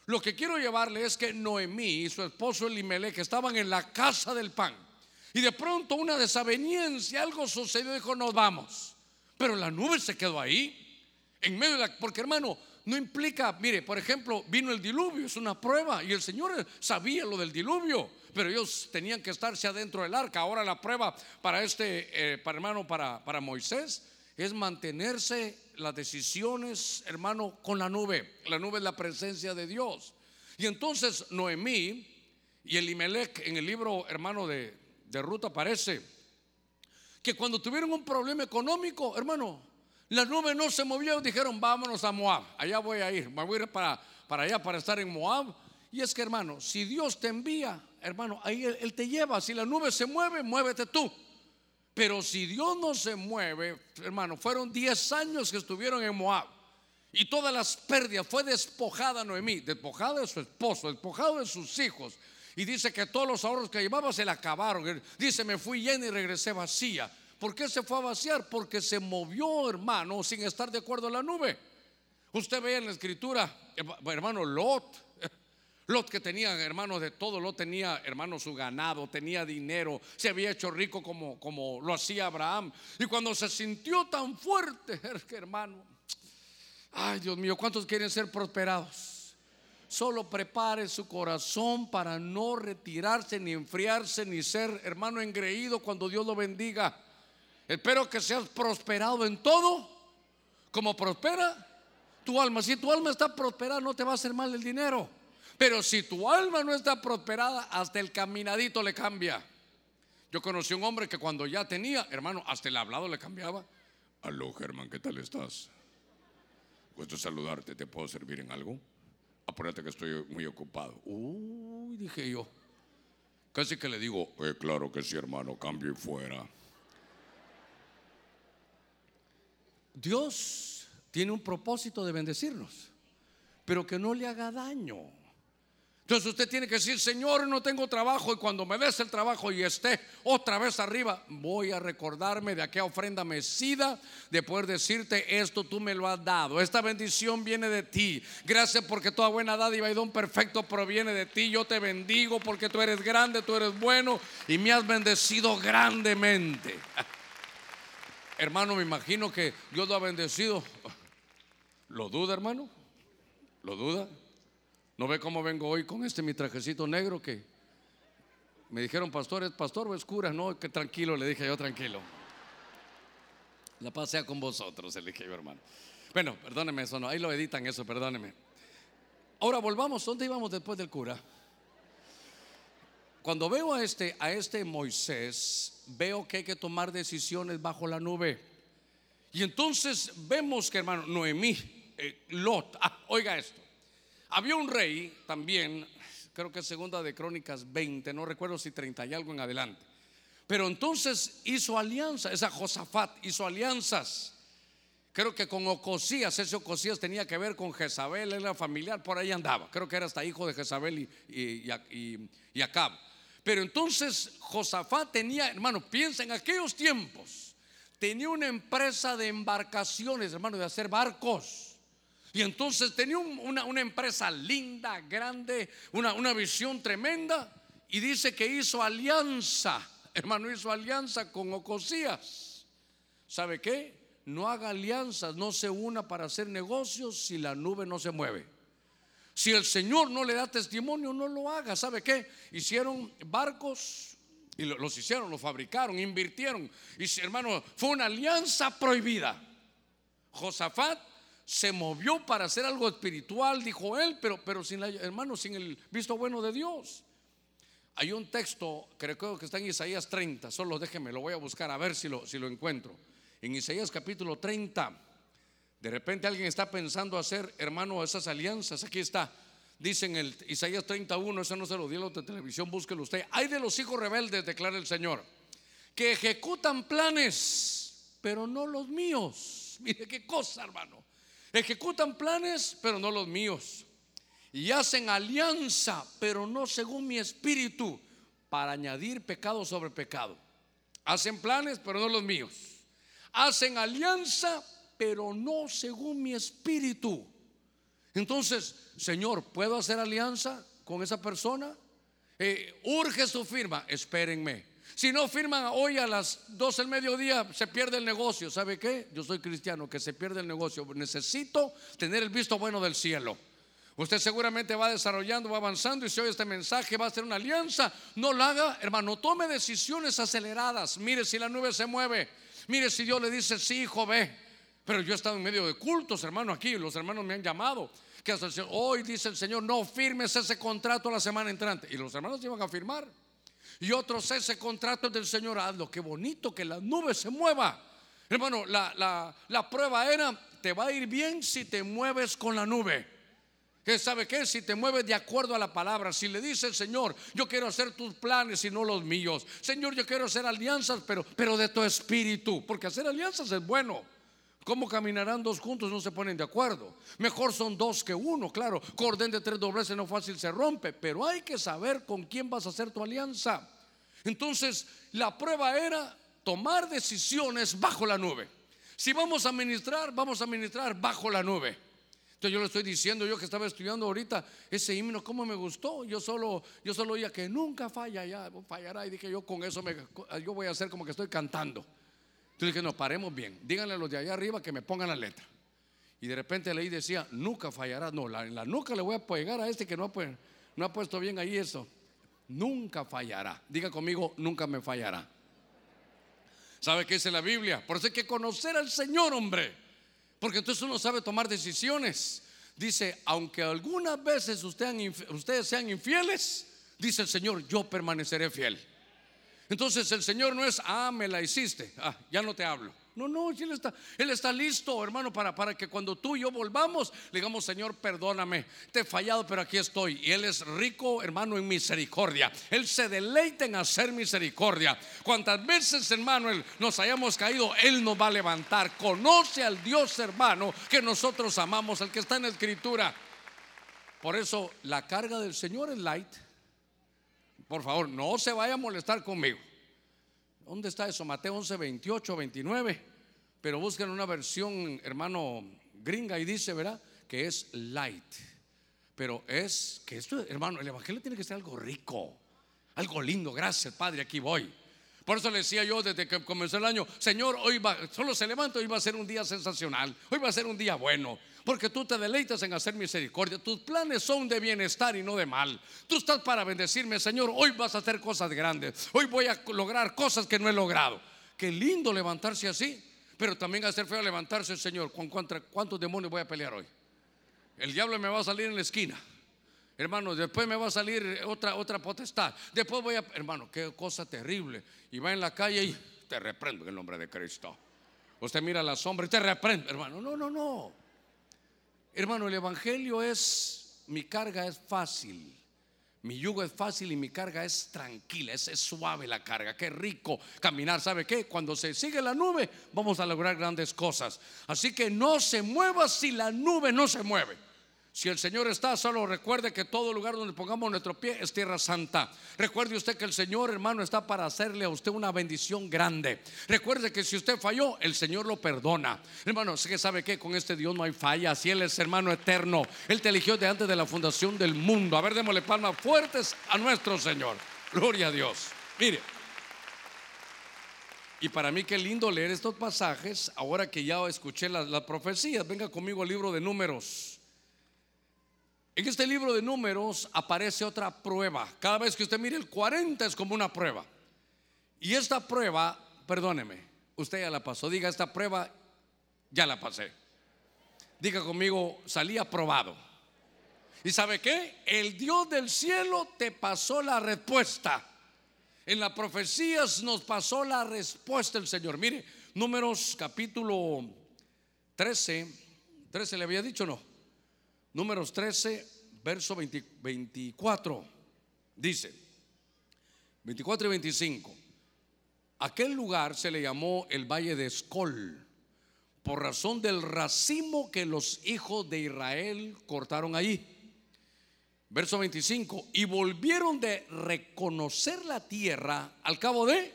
Lo que quiero llevarle es que Noemí y su esposo Elimelech estaban en la casa del pan. Y de pronto una desaveniencia, algo sucedió, dijo, nos vamos. Pero la nube se quedó ahí. En medio de la, porque hermano, no implica, mire, por ejemplo, vino el diluvio, es una prueba, y el Señor sabía lo del diluvio, pero ellos tenían que estarse adentro del arca. Ahora la prueba para este, eh, para hermano, para, para Moisés, es mantenerse las decisiones, hermano, con la nube. La nube es la presencia de Dios. Y entonces Noemí y Elimelech en el libro, hermano, de, de Ruth aparece que cuando tuvieron un problema económico, hermano, la nube no se movió, dijeron, vámonos a Moab, allá voy a ir, me voy a ir para, para allá para estar en Moab. Y es que, hermano, si Dios te envía, hermano, ahí él, él te lleva, si la nube se mueve, muévete tú. Pero si Dios no se mueve, hermano, fueron 10 años que estuvieron en Moab. Y todas las pérdidas, fue despojada Noemí, despojada de su esposo, despojada de sus hijos. Y dice que todos los ahorros que llevaba se le acabaron. Dice, me fui llena y regresé vacía. ¿Por qué se fue a vaciar? Porque se movió, hermano, sin estar de acuerdo en la nube. Usted ve en la escritura, hermano Lot, Lot que tenía, hermanos, de todo, Lot tenía, hermano, su ganado, tenía dinero, se había hecho rico como, como lo hacía Abraham. Y cuando se sintió tan fuerte, hermano, ay Dios mío, ¿cuántos quieren ser prosperados? Solo prepare su corazón para no retirarse, ni enfriarse, ni ser, hermano, engreído cuando Dios lo bendiga. Espero que seas prosperado en todo, como prospera tu alma. Si tu alma está prosperada, no te va a hacer mal el dinero. Pero si tu alma no está prosperada, hasta el caminadito le cambia. Yo conocí un hombre que cuando ya tenía, hermano, hasta el hablado le cambiaba. Aló, Germán, ¿qué tal estás? Gusto saludarte, ¿te puedo servir en algo? Apúrate que estoy muy ocupado. Uy, dije yo. Casi que le digo, eh, claro que sí, hermano, cambio y fuera. Dios tiene un propósito de bendecirnos, pero que no le haga daño. Entonces usted tiene que decir, Señor, no tengo trabajo y cuando me des el trabajo y esté otra vez arriba, voy a recordarme de aquella ofrenda mesida, de poder decirte, esto tú me lo has dado, esta bendición viene de ti. Gracias porque toda buena dádiva y don perfecto proviene de ti. Yo te bendigo porque tú eres grande, tú eres bueno y me has bendecido grandemente. hermano, me imagino que Dios lo ha bendecido. ¿Lo duda, hermano? ¿Lo duda? ¿No ve cómo vengo hoy con este mi trajecito negro que me dijeron, pastor, ¿es pastor o es cura? No, que tranquilo, le dije yo, tranquilo. La paz sea con vosotros, le dije yo, hermano. Bueno, perdóneme eso, no, ahí lo editan eso, perdóneme. Ahora volvamos, ¿dónde íbamos después del cura? Cuando veo a este, a este Moisés, veo que hay que tomar decisiones bajo la nube. Y entonces vemos que, hermano, Noemí, eh, Lot, ah, oiga esto. Había un rey también, creo que es segunda de Crónicas 20, no recuerdo si 30 y algo en adelante. Pero entonces hizo alianza, esa Josafat hizo alianzas. Creo que con Ocosías, ese Ocosías tenía que ver con Jezabel, era familiar, por ahí andaba. Creo que era hasta hijo de Jezabel y, y, Acab. Pero entonces Josafat tenía, hermano, piensa en aquellos tiempos, tenía una empresa de embarcaciones, hermano, de hacer barcos. Y entonces tenía una, empresa linda, grande, una, una visión tremenda. Y dice que hizo alianza, hermano, hizo alianza con Ocosías. ¿Sabe qué? No haga alianzas, no se una para hacer negocios si la nube no se mueve. Si el Señor no le da testimonio, no lo haga. ¿Sabe qué? Hicieron barcos y los hicieron, los fabricaron, invirtieron. Y hermano, fue una alianza prohibida. Josafat se movió para hacer algo espiritual, dijo él, pero, pero sin la, hermano, sin el visto bueno de Dios. Hay un texto, creo que está en Isaías 30, solo déjeme, lo voy a buscar a ver si lo, si lo encuentro. En Isaías capítulo 30 De repente alguien está pensando hacer, hermano, esas alianzas. Aquí está. Dicen el Isaías 31, eso no se lo dio los de televisión, búsquelo usted. Hay de los hijos rebeldes, declara el Señor, que ejecutan planes, pero no los míos. Mire qué cosa, hermano. Ejecutan planes, pero no los míos. Y hacen alianza, pero no según mi espíritu, para añadir pecado sobre pecado. Hacen planes, pero no los míos. Hacen alianza, pero no según mi espíritu. Entonces, Señor, ¿puedo hacer alianza con esa persona? Eh, urge su firma, espérenme. Si no firman hoy a las 12 del mediodía, se pierde el negocio. ¿Sabe qué? Yo soy cristiano, que se pierde el negocio. Necesito tener el visto bueno del cielo. Usted seguramente va desarrollando, va avanzando y si oye este mensaje va a hacer una alianza. No lo haga, hermano, tome decisiones aceleradas. Mire si la nube se mueve. Mire si Dios le dice, sí, hijo, ve. Pero yo he estado en medio de cultos, hermano, aquí. Los hermanos me han llamado hoy dice el Señor, no firmes ese contrato la semana entrante. Y los hermanos iban a firmar. Y otros, ese contrato del Señor, hazlo. Qué bonito que la nube se mueva. Hermano, la, la prueba era, te va a ir bien si te mueves con la nube. ¿Qué sabe qué? Si te mueves de acuerdo a la palabra, si le dice el Señor, yo quiero hacer tus planes y no los míos. Señor, yo quiero hacer alianzas, pero, pero de tu espíritu, porque hacer alianzas es bueno. ¿Cómo caminarán dos juntos? No se ponen de acuerdo. Mejor son dos que uno, claro. Cordén de tres dobleces no fácil se rompe, pero hay que saber con quién vas a hacer tu alianza. Entonces, la prueba era tomar decisiones bajo la nube. Si vamos a ministrar, vamos a ministrar bajo la nube. Entonces yo le estoy diciendo, yo que estaba estudiando ahorita ese himno, cómo me gustó. Yo solo, yo solo oía que nunca falla, ya fallará. Y dije yo con eso yo voy a hacer como que estoy cantando. Entonces dije, no, paremos bien. Díganle a los de allá arriba que me pongan la letra. Y de repente leí decía, nunca fallará. No, en la nuca le voy a pegar a este que no ha, no ha puesto bien ahí eso. Nunca fallará. Diga conmigo, nunca me fallará. ¿Sabe qué dice la Biblia? Por eso hay que conocer al Señor, hombre. Porque entonces uno sabe tomar decisiones. Dice, aunque algunas veces ustedes sean infieles, dice el Señor, yo permaneceré fiel. Entonces el Señor no es, ah, me la hiciste, ah, ya no te hablo. No, no, Él está, él está listo, hermano, para, para que cuando tú y yo volvamos, le digamos, Señor, perdóname, te he fallado, pero aquí estoy. Y Él es rico, hermano, en misericordia. Él se deleita en hacer misericordia. Cuantas veces, hermano, nos hayamos caído, Él nos va a levantar. Conoce al Dios, hermano, que nosotros amamos, el que está en la Escritura. Por eso la carga del Señor es light por favor, no se vaya a molestar conmigo. ¿Dónde está eso? Mateo 11, 28, 29. Pero busquen una versión, hermano, gringa y dice, ¿verdad? Que es light. Pero es que esto, hermano, el evangelio tiene que ser algo rico, algo lindo. Gracias, Padre, aquí voy. Por eso le decía yo desde que comenzó el año, Señor, hoy va, solo se levanta, hoy va a ser un día sensacional, hoy va a ser un día bueno, porque tú te deleitas en hacer misericordia, tus planes son de bienestar y no de mal. Tú estás para bendecirme, Señor, hoy vas a hacer cosas grandes, hoy voy a lograr cosas que no he logrado. Qué lindo levantarse así, pero también hacer feo levantarse, Señor, ¿con cuántos demonios voy a pelear hoy? El diablo me va a salir en la esquina. Hermano, después me va a salir otra, otra potestad. Después voy a, hermano, qué cosa terrible. Y va en la calle y te reprendo en el nombre de Cristo. Usted mira la sombra y te reprende, hermano. No, no, no. Hermano, el Evangelio es, mi carga es fácil. Mi yugo es fácil y mi carga es tranquila, es, es, suave la carga, qué rico caminar. ¿Sabe qué? Cuando se sigue la nube, vamos a lograr grandes cosas. Así que no se mueva si la nube no se mueve. Si el Señor está, solo recuerde que todo lugar donde pongamos nuestro pie es tierra santa. Recuerde usted que el Señor, hermano, está para hacerle a usted una bendición grande. Recuerde que si usted falló, el Señor lo perdona. Hermano, sé que sabe que con este Dios no hay falla. Si Él es hermano eterno, Él te eligió de antes de la fundación del mundo. A ver, démosle palmas fuertes a nuestro Señor. Gloria a Dios. Mire. Y para mí qué lindo leer estos pasajes ahora que ya escuché las, las profecías. Venga conmigo al libro de números. En este libro de números aparece otra prueba. Cada vez que usted mire el 40 es como una prueba. Y esta prueba, perdóneme, usted ya la pasó. Diga, esta prueba ya la pasé. Diga conmigo, salí aprobado. ¿Y sabe qué? El Dios del cielo te pasó la respuesta. En las profecías nos pasó la respuesta el Señor. Mire, números capítulo 13 13 le había dicho, no. Números 13, verso 24. Dice, 24 y 25. Aquel lugar se le llamó el Valle de Escol por razón del racimo que los hijos de Israel cortaron allí. Verso 25, y volvieron de reconocer la tierra al cabo de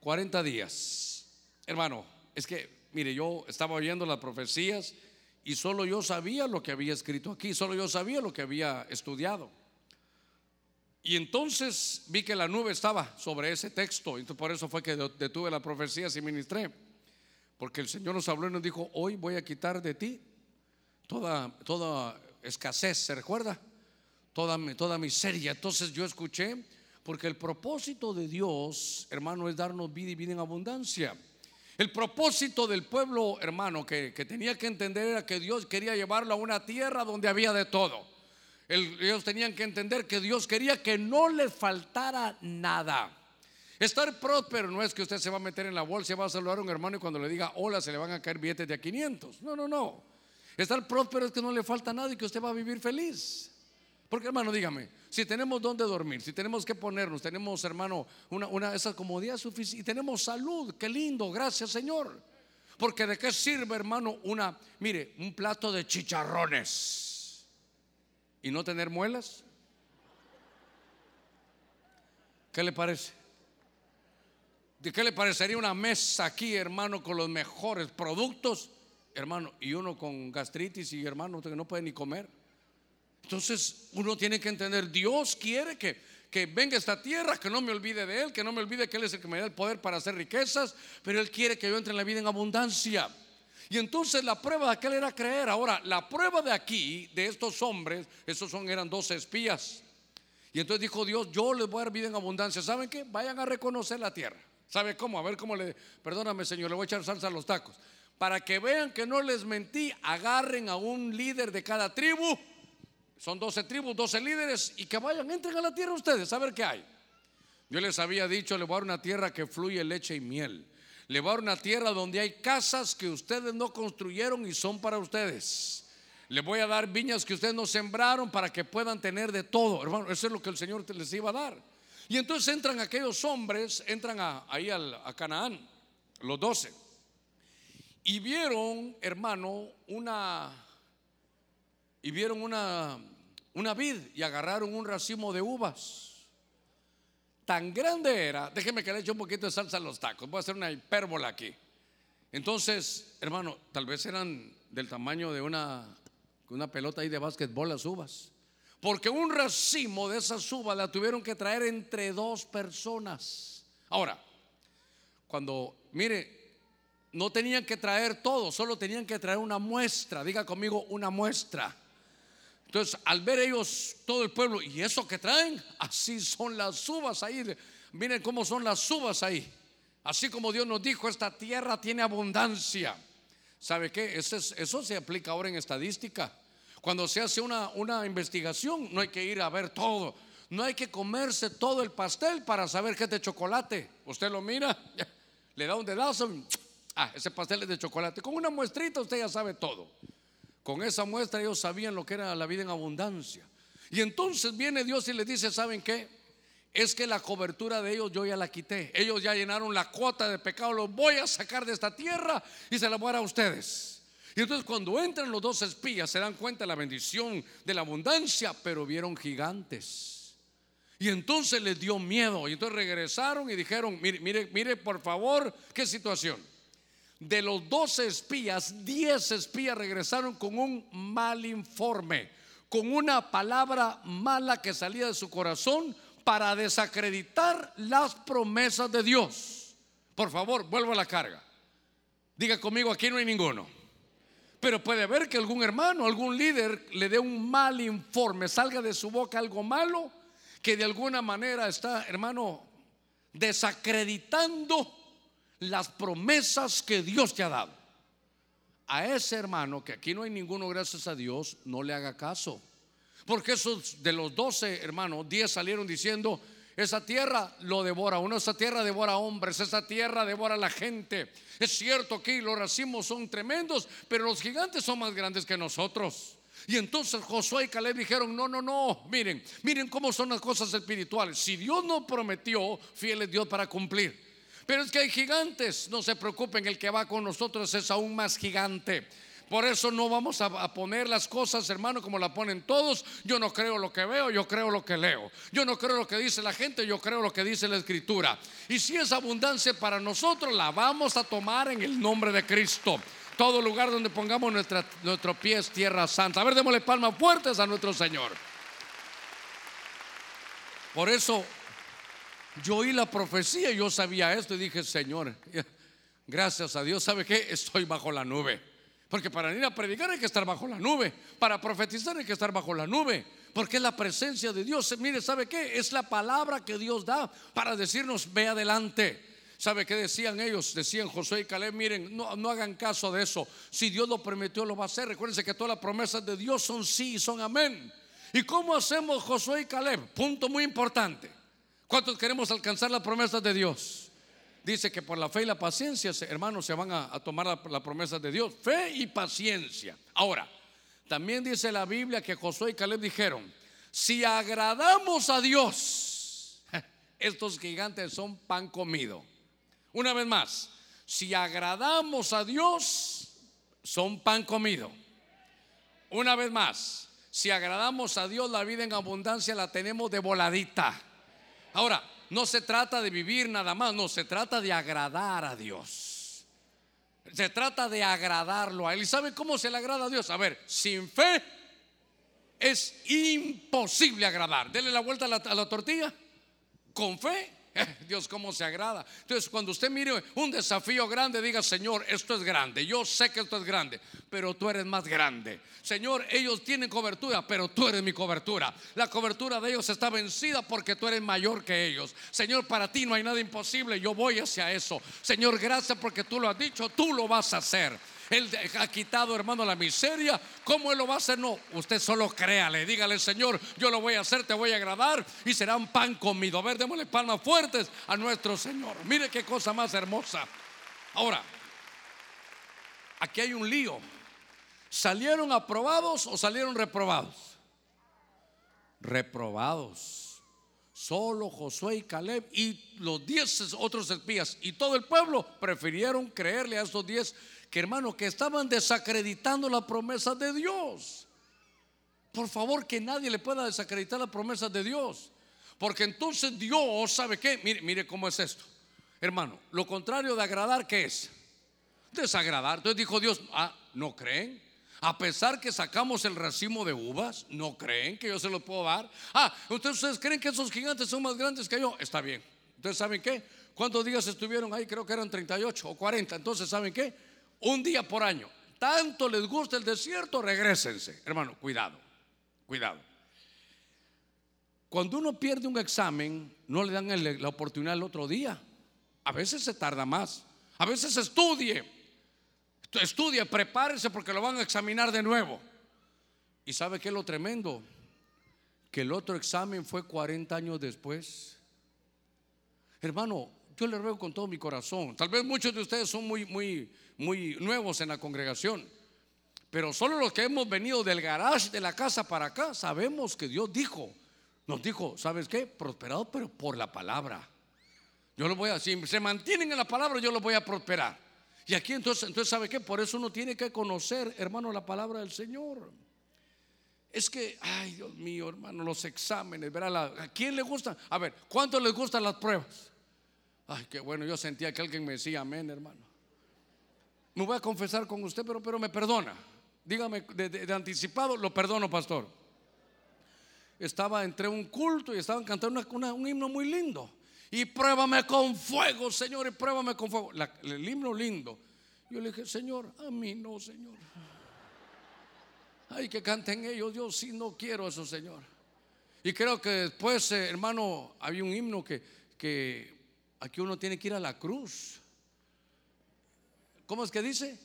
40 días. Hermano, es que, mire, yo estaba oyendo las profecías y solo yo sabía lo que había escrito aquí, solo yo sabía lo que había estudiado. Y entonces vi que la nube estaba sobre ese texto, entonces por eso fue que detuve la profecía y ministré. Porque el Señor nos habló y nos dijo, hoy voy a quitar de ti toda, toda escasez, ¿se recuerda? Toda, toda miseria. Entonces yo escuché, porque el propósito de Dios, hermano, es darnos vida y vida en abundancia. El propósito del pueblo, hermano, que, tenía que entender era que Dios quería llevarlo a una tierra donde había de todo. ellos tenían que entender que Dios quería que no les faltara nada. Estar próspero no es que usted se va a meter en la bolsa y va a saludar a un hermano y cuando le diga hola se le van a caer billetes de a 500. No, no, no. Estar próspero es que no le falta nada y que usted va a vivir feliz. Porque hermano, dígame, si tenemos donde dormir, si tenemos que ponernos, tenemos hermano una, una esa comodidad suficiente y tenemos salud, qué lindo, gracias Señor. Porque de qué sirve hermano una, mire, un plato de chicharrones y no tener muelas. ¿Qué le parece? ¿De qué le parecería una mesa aquí, hermano, con los mejores productos? Hermano, y uno con gastritis y hermano que no puede ni comer. Entonces uno tiene que entender, Dios quiere que, que venga esta tierra, que no me olvide de Él, que no me olvide que Él es el que me da el poder para hacer riquezas, pero Él quiere que yo entre en la vida en abundancia. Y entonces la prueba de aquel era creer. Ahora, la prueba de aquí, de estos hombres, esos son, eran 12 espías. Y entonces dijo Dios, yo les voy a dar vida en abundancia. ¿Saben qué? Vayan a reconocer la tierra. ¿Sabe cómo? A ver cómo le... Perdóname, Señor, le voy a echar salsa a los tacos. Para que vean que no les mentí, agarren a un líder de cada tribu. Son 12 tribus, 12 líderes. Y que vayan, entren a la tierra ustedes, a ver qué hay. Yo les había dicho, le voy a dar una tierra que fluye leche y miel. Le voy a dar una tierra donde hay casas que ustedes no construyeron y son para ustedes. Le voy a dar viñas que ustedes no sembraron para que puedan tener de todo. Hermano, eso es lo que el Señor les iba a dar. Y entonces entran aquellos hombres, entran ahí a Canaán, los doce, y vieron, hermano, una, y vieron una, una vid y agarraron un racimo de uvas. Tan grande era, déjeme que le eche un poquito de salsa a los tacos, voy a hacer una hipérbola aquí. Entonces, hermano, tal vez eran del tamaño de una, una pelota ahí de básquetbol las uvas. Porque un racimo de esa uvas la tuvieron que traer entre dos personas. Ahora, cuando, mire, no tenían que traer todo, solo tenían que traer una muestra. Diga conmigo, una muestra. Entonces, al ver ellos, todo el pueblo, ¿y eso que traen? Así son las uvas ahí. Miren cómo son las uvas ahí. Así como Dios nos dijo, esta tierra tiene abundancia. ¿Sabe qué? Eso, eso se aplica ahora en estadística. Cuando se hace una, una investigación, no hay que ir a ver todo. No hay que comerse todo el pastel para saber que es de chocolate. Usted lo mira, le da un dedazo. Ah, ese pastel es de chocolate. Con una muestrita usted ya sabe todo. Con esa muestra ellos sabían lo que era la vida en abundancia. Y entonces viene Dios y les dice, ¿saben qué? Es que la cobertura de ellos yo ya la quité. Ellos ya llenaron la cuota de pecado. Los voy a sacar de esta tierra y se la voy a dar a ustedes. Y entonces cuando entran los dos espías se dan cuenta de la bendición de la abundancia, pero vieron gigantes. Y entonces les dio miedo. Y entonces regresaron y dijeron, mire, mire, mire por favor, qué situación. De los 12 espías, 10 espías regresaron con un mal informe, con una palabra mala que salía de su corazón para desacreditar las promesas de Dios. Por favor, vuelvo a la carga. Diga conmigo, aquí no hay ninguno. Pero puede haber que algún hermano, algún líder le dé un mal informe, salga de su boca algo malo que de alguna manera está, hermano, desacreditando las promesas que Dios te ha dado. A ese hermano, que aquí no hay ninguno, gracias a Dios, no le haga caso. Porque esos de los doce hermanos, diez salieron diciendo, Esa tierra lo devora uno, esa tierra devora hombres, esa tierra devora la gente. Es cierto que los racimos son tremendos, pero los gigantes son más grandes que nosotros. Y entonces Josué y Caleb dijeron, no, no, no, miren, miren cómo son las cosas espirituales. Si Dios no prometió, fiel es Dios para cumplir. Pero es que hay gigantes, no se preocupen, el que va con nosotros es aún más gigante. Por eso no vamos a, poner las cosas, hermano, como la ponen todos. Yo no creo lo que veo, yo creo lo que leo. Yo no creo lo que dice la gente, yo creo lo que dice la escritura. Y si es abundancia para nosotros, la vamos a tomar en el nombre de Cristo. Todo lugar donde pongamos nuestra, nuestro pie es tierra santa. A ver, démosle palmas fuertes a nuestro Señor. Por eso yo oí la profecía yo sabía esto y dije, Señor, gracias a Dios, ¿sabe qué? Estoy bajo la nube. Porque para ir a predicar hay que estar bajo la nube. Para profetizar hay que estar bajo la nube. Porque es la presencia de Dios. Mire, ¿sabe qué? Es la palabra que Dios da para decirnos, ve adelante. ¿Sabe qué decían ellos? Decían José y Caleb, miren, no, hagan caso de eso. Si Dios lo prometió, lo va a hacer. Recuérdense que todas las promesas de Dios son sí y son amén. ¿Y cómo hacemos Josué y Caleb? Punto muy importante. ¿Cuántos queremos alcanzar las promesas de Dios? dice que por la fe y la paciencia, hermanos, se van a, tomar la, promesa de Dios. Fe y paciencia. Ahora, también dice la Biblia que Josué y Caleb dijeron, si agradamos a Dios, estos gigantes son pan comido. Una vez más, si agradamos a Dios, son pan comido. Una vez más, si agradamos a Dios, la vida en abundancia la tenemos de voladita. Ahora, no se trata de vivir nada más, no, se trata de agradar a Dios. Se trata de agradarlo a Él. ¿Y sabe cómo se le agrada a Dios? A ver, sin fe es imposible agradar. Dele la vuelta a la, a la tortilla. Con fe Dios, cómo se agrada. Entonces, cuando usted mire un desafío grande, diga, Señor, esto es grande. Yo sé que esto es grande, pero tú eres más grande. Señor, ellos tienen cobertura, pero tú eres mi cobertura. La cobertura de ellos está vencida porque tú eres mayor que ellos. Señor, para ti no hay nada imposible. Yo voy hacia eso. Señor, gracias porque tú lo has dicho, tú lo vas a hacer. Él ha quitado, hermano, la miseria. ¿Cómo Él lo va a hacer? No, usted solo créale. Dígale, Señor, yo lo voy a hacer, te voy a agradar y será un pan comido. A ver, démosle palmas fuertes a nuestro Señor. Mire qué cosa más hermosa. Ahora, aquí hay un lío. ¿Salieron aprobados o salieron reprobados? Reprobados. Solo Josué y Caleb y los diez otros espías y todo el pueblo prefirieron creerle a estos diez que hermano, que estaban desacreditando la promesa de Dios. Por favor, que nadie le pueda desacreditar la promesa de Dios. Porque entonces Dios, ¿sabe qué? Mire, mire cómo es esto. Hermano, lo contrario de agradar, ¿qué es? Desagradar. Entonces dijo Dios, ah, ¿no creen? A pesar que sacamos el racimo de uvas, ¿no creen que yo se lo puedo dar? Ah, entonces ustedes creen que esos gigantes son más grandes que yo. Está bien. Entonces, ¿saben qué? ¿Cuántos días estuvieron ahí? Creo que eran 38 o 40. Entonces, ¿saben qué? Un día por año. Tanto les gusta el desierto, regresense. Hermano, cuidado, cuidado. Cuando uno pierde un examen, no le dan la oportunidad el otro día. A veces se tarda más. A veces estudie. Estudie, prepárese porque lo van a examinar de nuevo. ¿Y sabe qué es lo tremendo? Que el otro examen fue 40 años después. Hermano, yo le ruego con todo mi corazón. Tal vez muchos de ustedes son muy, muy, muy nuevos en la congregación. Pero solo los que hemos venido del garage de la casa para acá sabemos que Dios dijo, nos dijo, ¿sabes qué? Prosperado, pero por la palabra. Yo lo voy a, si se mantienen en la palabra, yo lo voy a prosperar. Y aquí entonces, entonces ¿sabe qué? Por eso uno tiene que conocer, hermano, la palabra del Señor. Es que, ay Dios mío, hermano, los exámenes, ¿verdad? ¿A quién le gusta? A ver, ¿cuánto les gustan las pruebas? Ay, qué bueno, yo sentía que alguien me decía amén, hermano. Me voy a confesar con usted, pero, pero me perdona. Dígame de, anticipado, lo perdono, pastor. Estaba entre un culto y estaban cantando un himno muy lindo. Y pruébame con fuego, Señor, y pruébame con fuego. el himno lindo. Yo le dije, Señor, a mí no, Señor. Ay, que canten ellos, yo sí no quiero eso, Señor. Y creo que después, eh, hermano, había un himno que, que aquí uno tiene que ir a la cruz. ¿Cómo es que dice?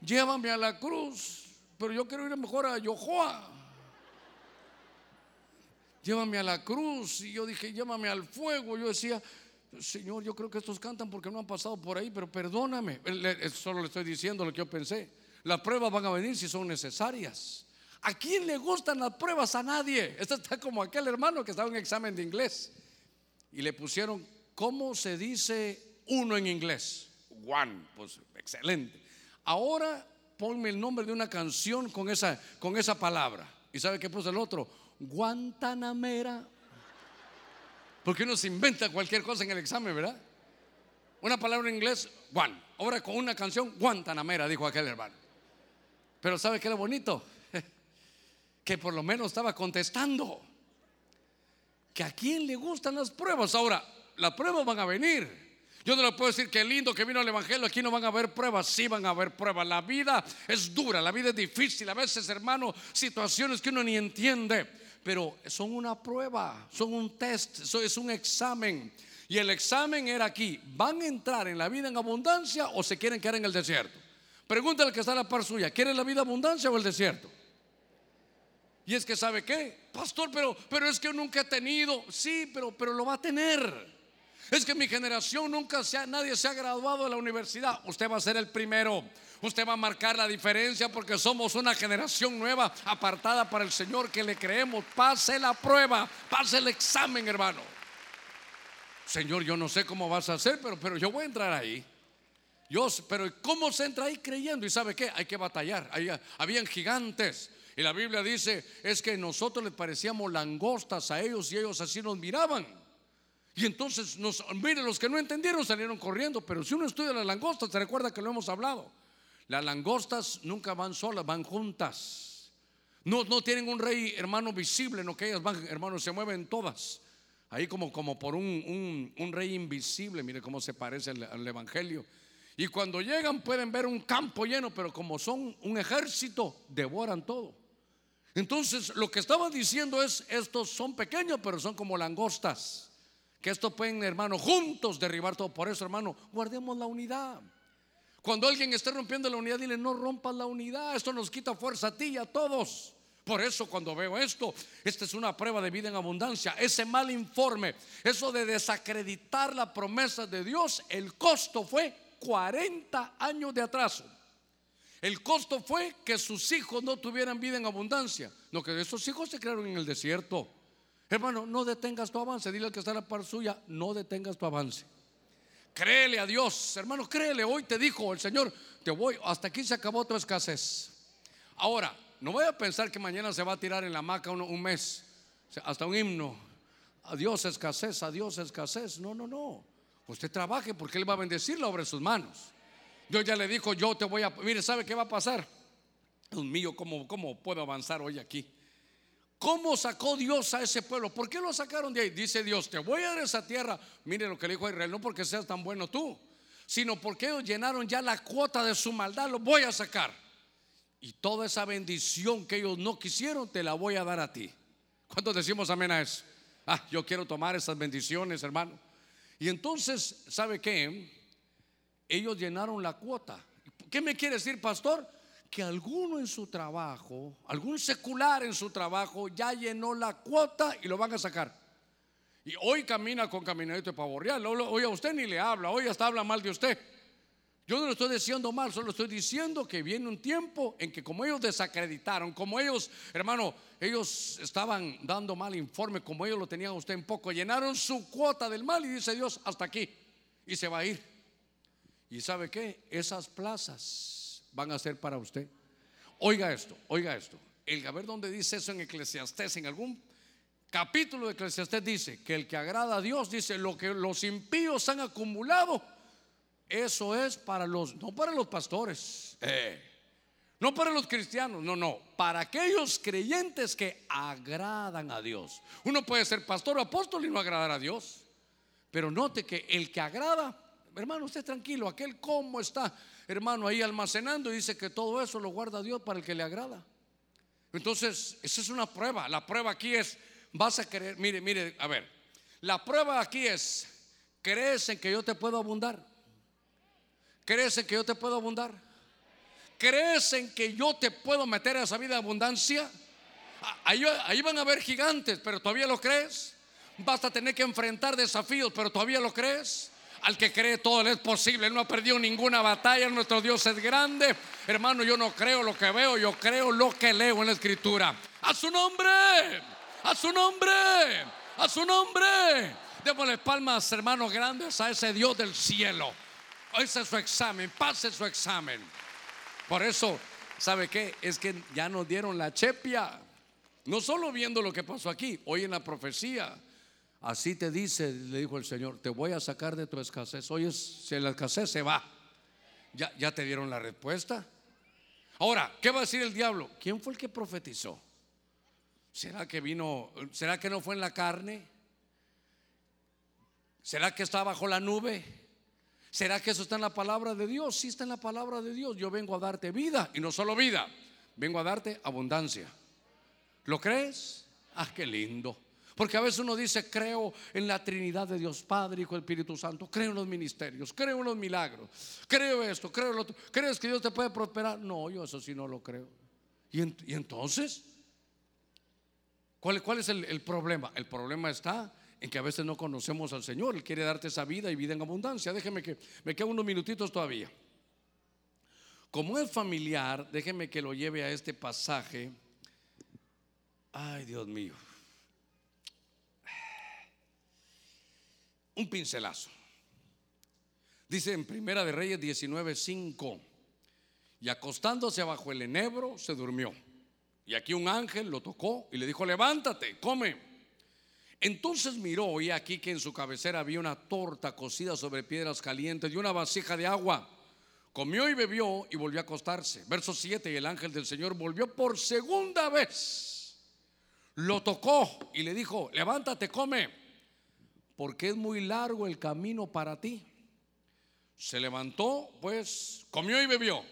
Llévame a la cruz, pero yo quiero ir mejor a Yohoa. llévame a la cruz. Y yo dije, llévame al fuego. Yo decía, Señor, yo creo que estos cantan porque no han pasado por ahí, pero perdóname. Solo le estoy diciendo lo que yo pensé. Las pruebas van a venir si son necesarias. ¿A quién le gustan las pruebas? A nadie. Esto está como aquel hermano que estaba en examen de inglés y le pusieron, ¿cómo se dice uno en inglés? One, pues excelente. Ahora ponme el nombre de una canción con esa, con esa palabra. ¿Y sabe qué puso el otro? Guantanamera. Porque uno se inventa cualquier cosa en el examen, ¿verdad? Una palabra en inglés, one. Ahora con una canción, Guantanamera, dijo aquel hermano. Pero ¿sabe qué era bonito? que por lo menos estaba contestando. Que a quién le gustan las pruebas. Ahora, las pruebas van a venir. Yo no le puedo decir que lindo que vino el Evangelio, aquí no van a haber pruebas, sí van a haber pruebas. La vida es dura, la vida es difícil, a veces hermano, situaciones que uno ni entiende, pero son una prueba, son un test, es un examen. Y el examen era aquí, ¿van a entrar en la vida en abundancia o se quieren quedar en el desierto? Pregúntale al que está a la par suya, ¿quiere la vida abundancia o el desierto? Y es que sabe qué, pastor, pero, pero es que nunca he tenido, sí, pero, pero lo va a tener. Es que mi generación nunca se ha, nadie se ha graduado de la universidad. Usted va a ser el primero. Usted va a marcar la diferencia porque somos una generación nueva, apartada para el Señor, que le creemos. Pase la prueba, pase el examen, hermano. Señor, yo no sé cómo vas a hacer, pero, pero yo voy a entrar ahí. Yo, pero ¿cómo se entra ahí creyendo? ¿Y sabe qué? Hay que batallar. habían gigantes. Y la Biblia dice, es que nosotros les parecíamos langostas a ellos y ellos así nos miraban. Y entonces, nos, miren, los que no entendieron salieron corriendo, pero si uno estudia las langostas, se recuerda que lo hemos hablado. Las langostas nunca van solas, van juntas. No, no tienen un rey hermano visible, no que ellas van, hermanos, se mueven todas. Ahí como, como por un, un, rey invisible, mire cómo se parece al Evangelio. Y cuando llegan pueden ver un campo lleno, pero como son un ejército, devoran todo. Entonces, lo que estaba diciendo es, estos son pequeños, pero son como langostas que esto pueden, hermano, juntos derribar todo. Por eso, hermano, guardemos la unidad. Cuando alguien esté rompiendo la unidad, dile, no rompas la unidad. Esto nos quita fuerza a ti y a todos. Por eso cuando veo esto, esta es una prueba de vida en abundancia. Ese mal informe, eso de desacreditar la promesa de Dios, el costo fue 40 años de atraso. El costo fue que sus hijos no tuvieran vida en abundancia. No, que esos hijos se crearon en el desierto. Hermano, no detengas tu avance. Dile al que está en la par suya, no detengas tu avance. Créele a Dios, hermano, créele. Hoy te dijo el Señor, te voy, hasta aquí se acabó tu escasez. Ahora, no voy a pensar que mañana se va a tirar en la hamaca un, mes, hasta un himno. Adiós escasez, adiós escasez. No, no, no. Usted trabaje porque Él va a bendecir la obra en sus manos. Dios ya le dijo, yo te voy a... Mire, ¿sabe qué va a pasar? Dios mío, ¿cómo, cómo puedo avanzar hoy aquí? ¿Cómo sacó Dios a ese pueblo? ¿Por qué lo sacaron de ahí? Dice Dios, te voy a dar esa tierra. Mire lo que le dijo Israel, no porque seas tan bueno tú, sino porque ellos llenaron ya la cuota de su maldad, lo voy a sacar. Y toda esa bendición que ellos no quisieron, te la voy a dar a ti. ¿Cuántos decimos amén a eso? Ah, yo quiero tomar esas bendiciones, hermano. Y entonces, ¿sabe qué? Ellos llenaron la cuota. ¿Qué me quiere decir, pastor? Que alguno en su trabajo, algún secular en su trabajo, ya llenó la cuota y lo van a sacar. Y hoy camina con caminadito de pavorreal. Hoy a usted ni le habla, hoy hasta habla mal de usted. Yo no lo estoy diciendo mal, solo estoy diciendo que viene un tiempo en que como ellos desacreditaron, como ellos, hermano, ellos estaban dando mal informe, como ellos lo tenían usted en poco, llenaron su cuota del mal y dice Dios, hasta aquí, y se va a ir. ¿Y sabe qué? Esas plazas van a ser para usted. Oiga esto, oiga esto. El a ver dónde dice eso en Eclesiastés, en algún capítulo de Eclesiastés dice que el que agrada a Dios dice lo que los impíos han acumulado, eso es para los, no para los pastores, eh, no para los cristianos, no, no, para aquellos creyentes que agradan a Dios. Uno puede ser pastor o apóstol y no agradar a Dios, pero note que el que agrada, hermano, usted tranquilo, aquel cómo está hermano, ahí almacenando y dice que todo eso lo guarda Dios para el que le agrada. Entonces, esa es una prueba. La prueba aquí es, vas a querer, mire, mire, a ver, la prueba aquí es, ¿crees en que yo te puedo abundar? ¿Crees en que yo te puedo abundar? ¿Crees en que yo te puedo meter a esa vida de abundancia? Ahí, ahí van a haber gigantes, pero todavía lo crees. Vas a tener que enfrentar desafíos, pero todavía lo crees. Al que cree todo le es posible. Él no ha perdido ninguna batalla. Nuestro Dios es grande. Hermano, yo no creo lo que veo, yo creo lo que leo en la escritura. A su nombre, a su nombre, a su nombre. Démosle palmas, hermanos grandes, a ese Dios del cielo. Ese es su examen, pase su examen. Por eso, ¿sabe qué? Es que ya nos dieron la chepia. No solo viendo lo que pasó aquí, hoy en la profecía. Así te dice, le dijo el Señor, te voy a sacar de tu escasez. Oye, si la escasez se va, ya, ya te dieron la respuesta. Ahora, ¿qué va a decir el diablo? ¿Quién fue el que profetizó? ¿Será que vino, será que no fue en la carne? ¿Será que está bajo la nube? ¿Será que eso está en la palabra de Dios? Sí está en la palabra de Dios. Yo vengo a darte vida y no solo vida, vengo a darte abundancia. ¿Lo crees? Ah, qué lindo. Porque a veces uno dice, creo en la Trinidad de Dios Padre, Hijo, Espíritu Santo, creo en los ministerios, creo en los milagros, creo esto, creo lo otro. ¿Crees que Dios te puede prosperar? No, yo eso sí no lo creo. ¿Y, entonces? ¿Cuál, es el, el problema? El problema está en que a veces no conocemos al Señor. Él quiere darte esa vida y vida en abundancia. Déjeme que me quedan unos minutitos todavía. Como es familiar, déjeme que lo lleve a este pasaje. Ay, Dios mío. Un pincelazo. Dice en Primera de Reyes 19:5. Y acostándose bajo el enebro, se durmió. Y aquí un ángel lo tocó y le dijo: Levántate, come. Entonces miró y aquí que en su cabecera había una torta cocida sobre piedras calientes y una vasija de agua. Comió y bebió y volvió a acostarse. Verso 7, y el ángel del Señor volvió por segunda vez. Lo tocó y le dijo, levántate, come, porque es muy largo el camino para ti. Se levantó, pues, comió y bebió.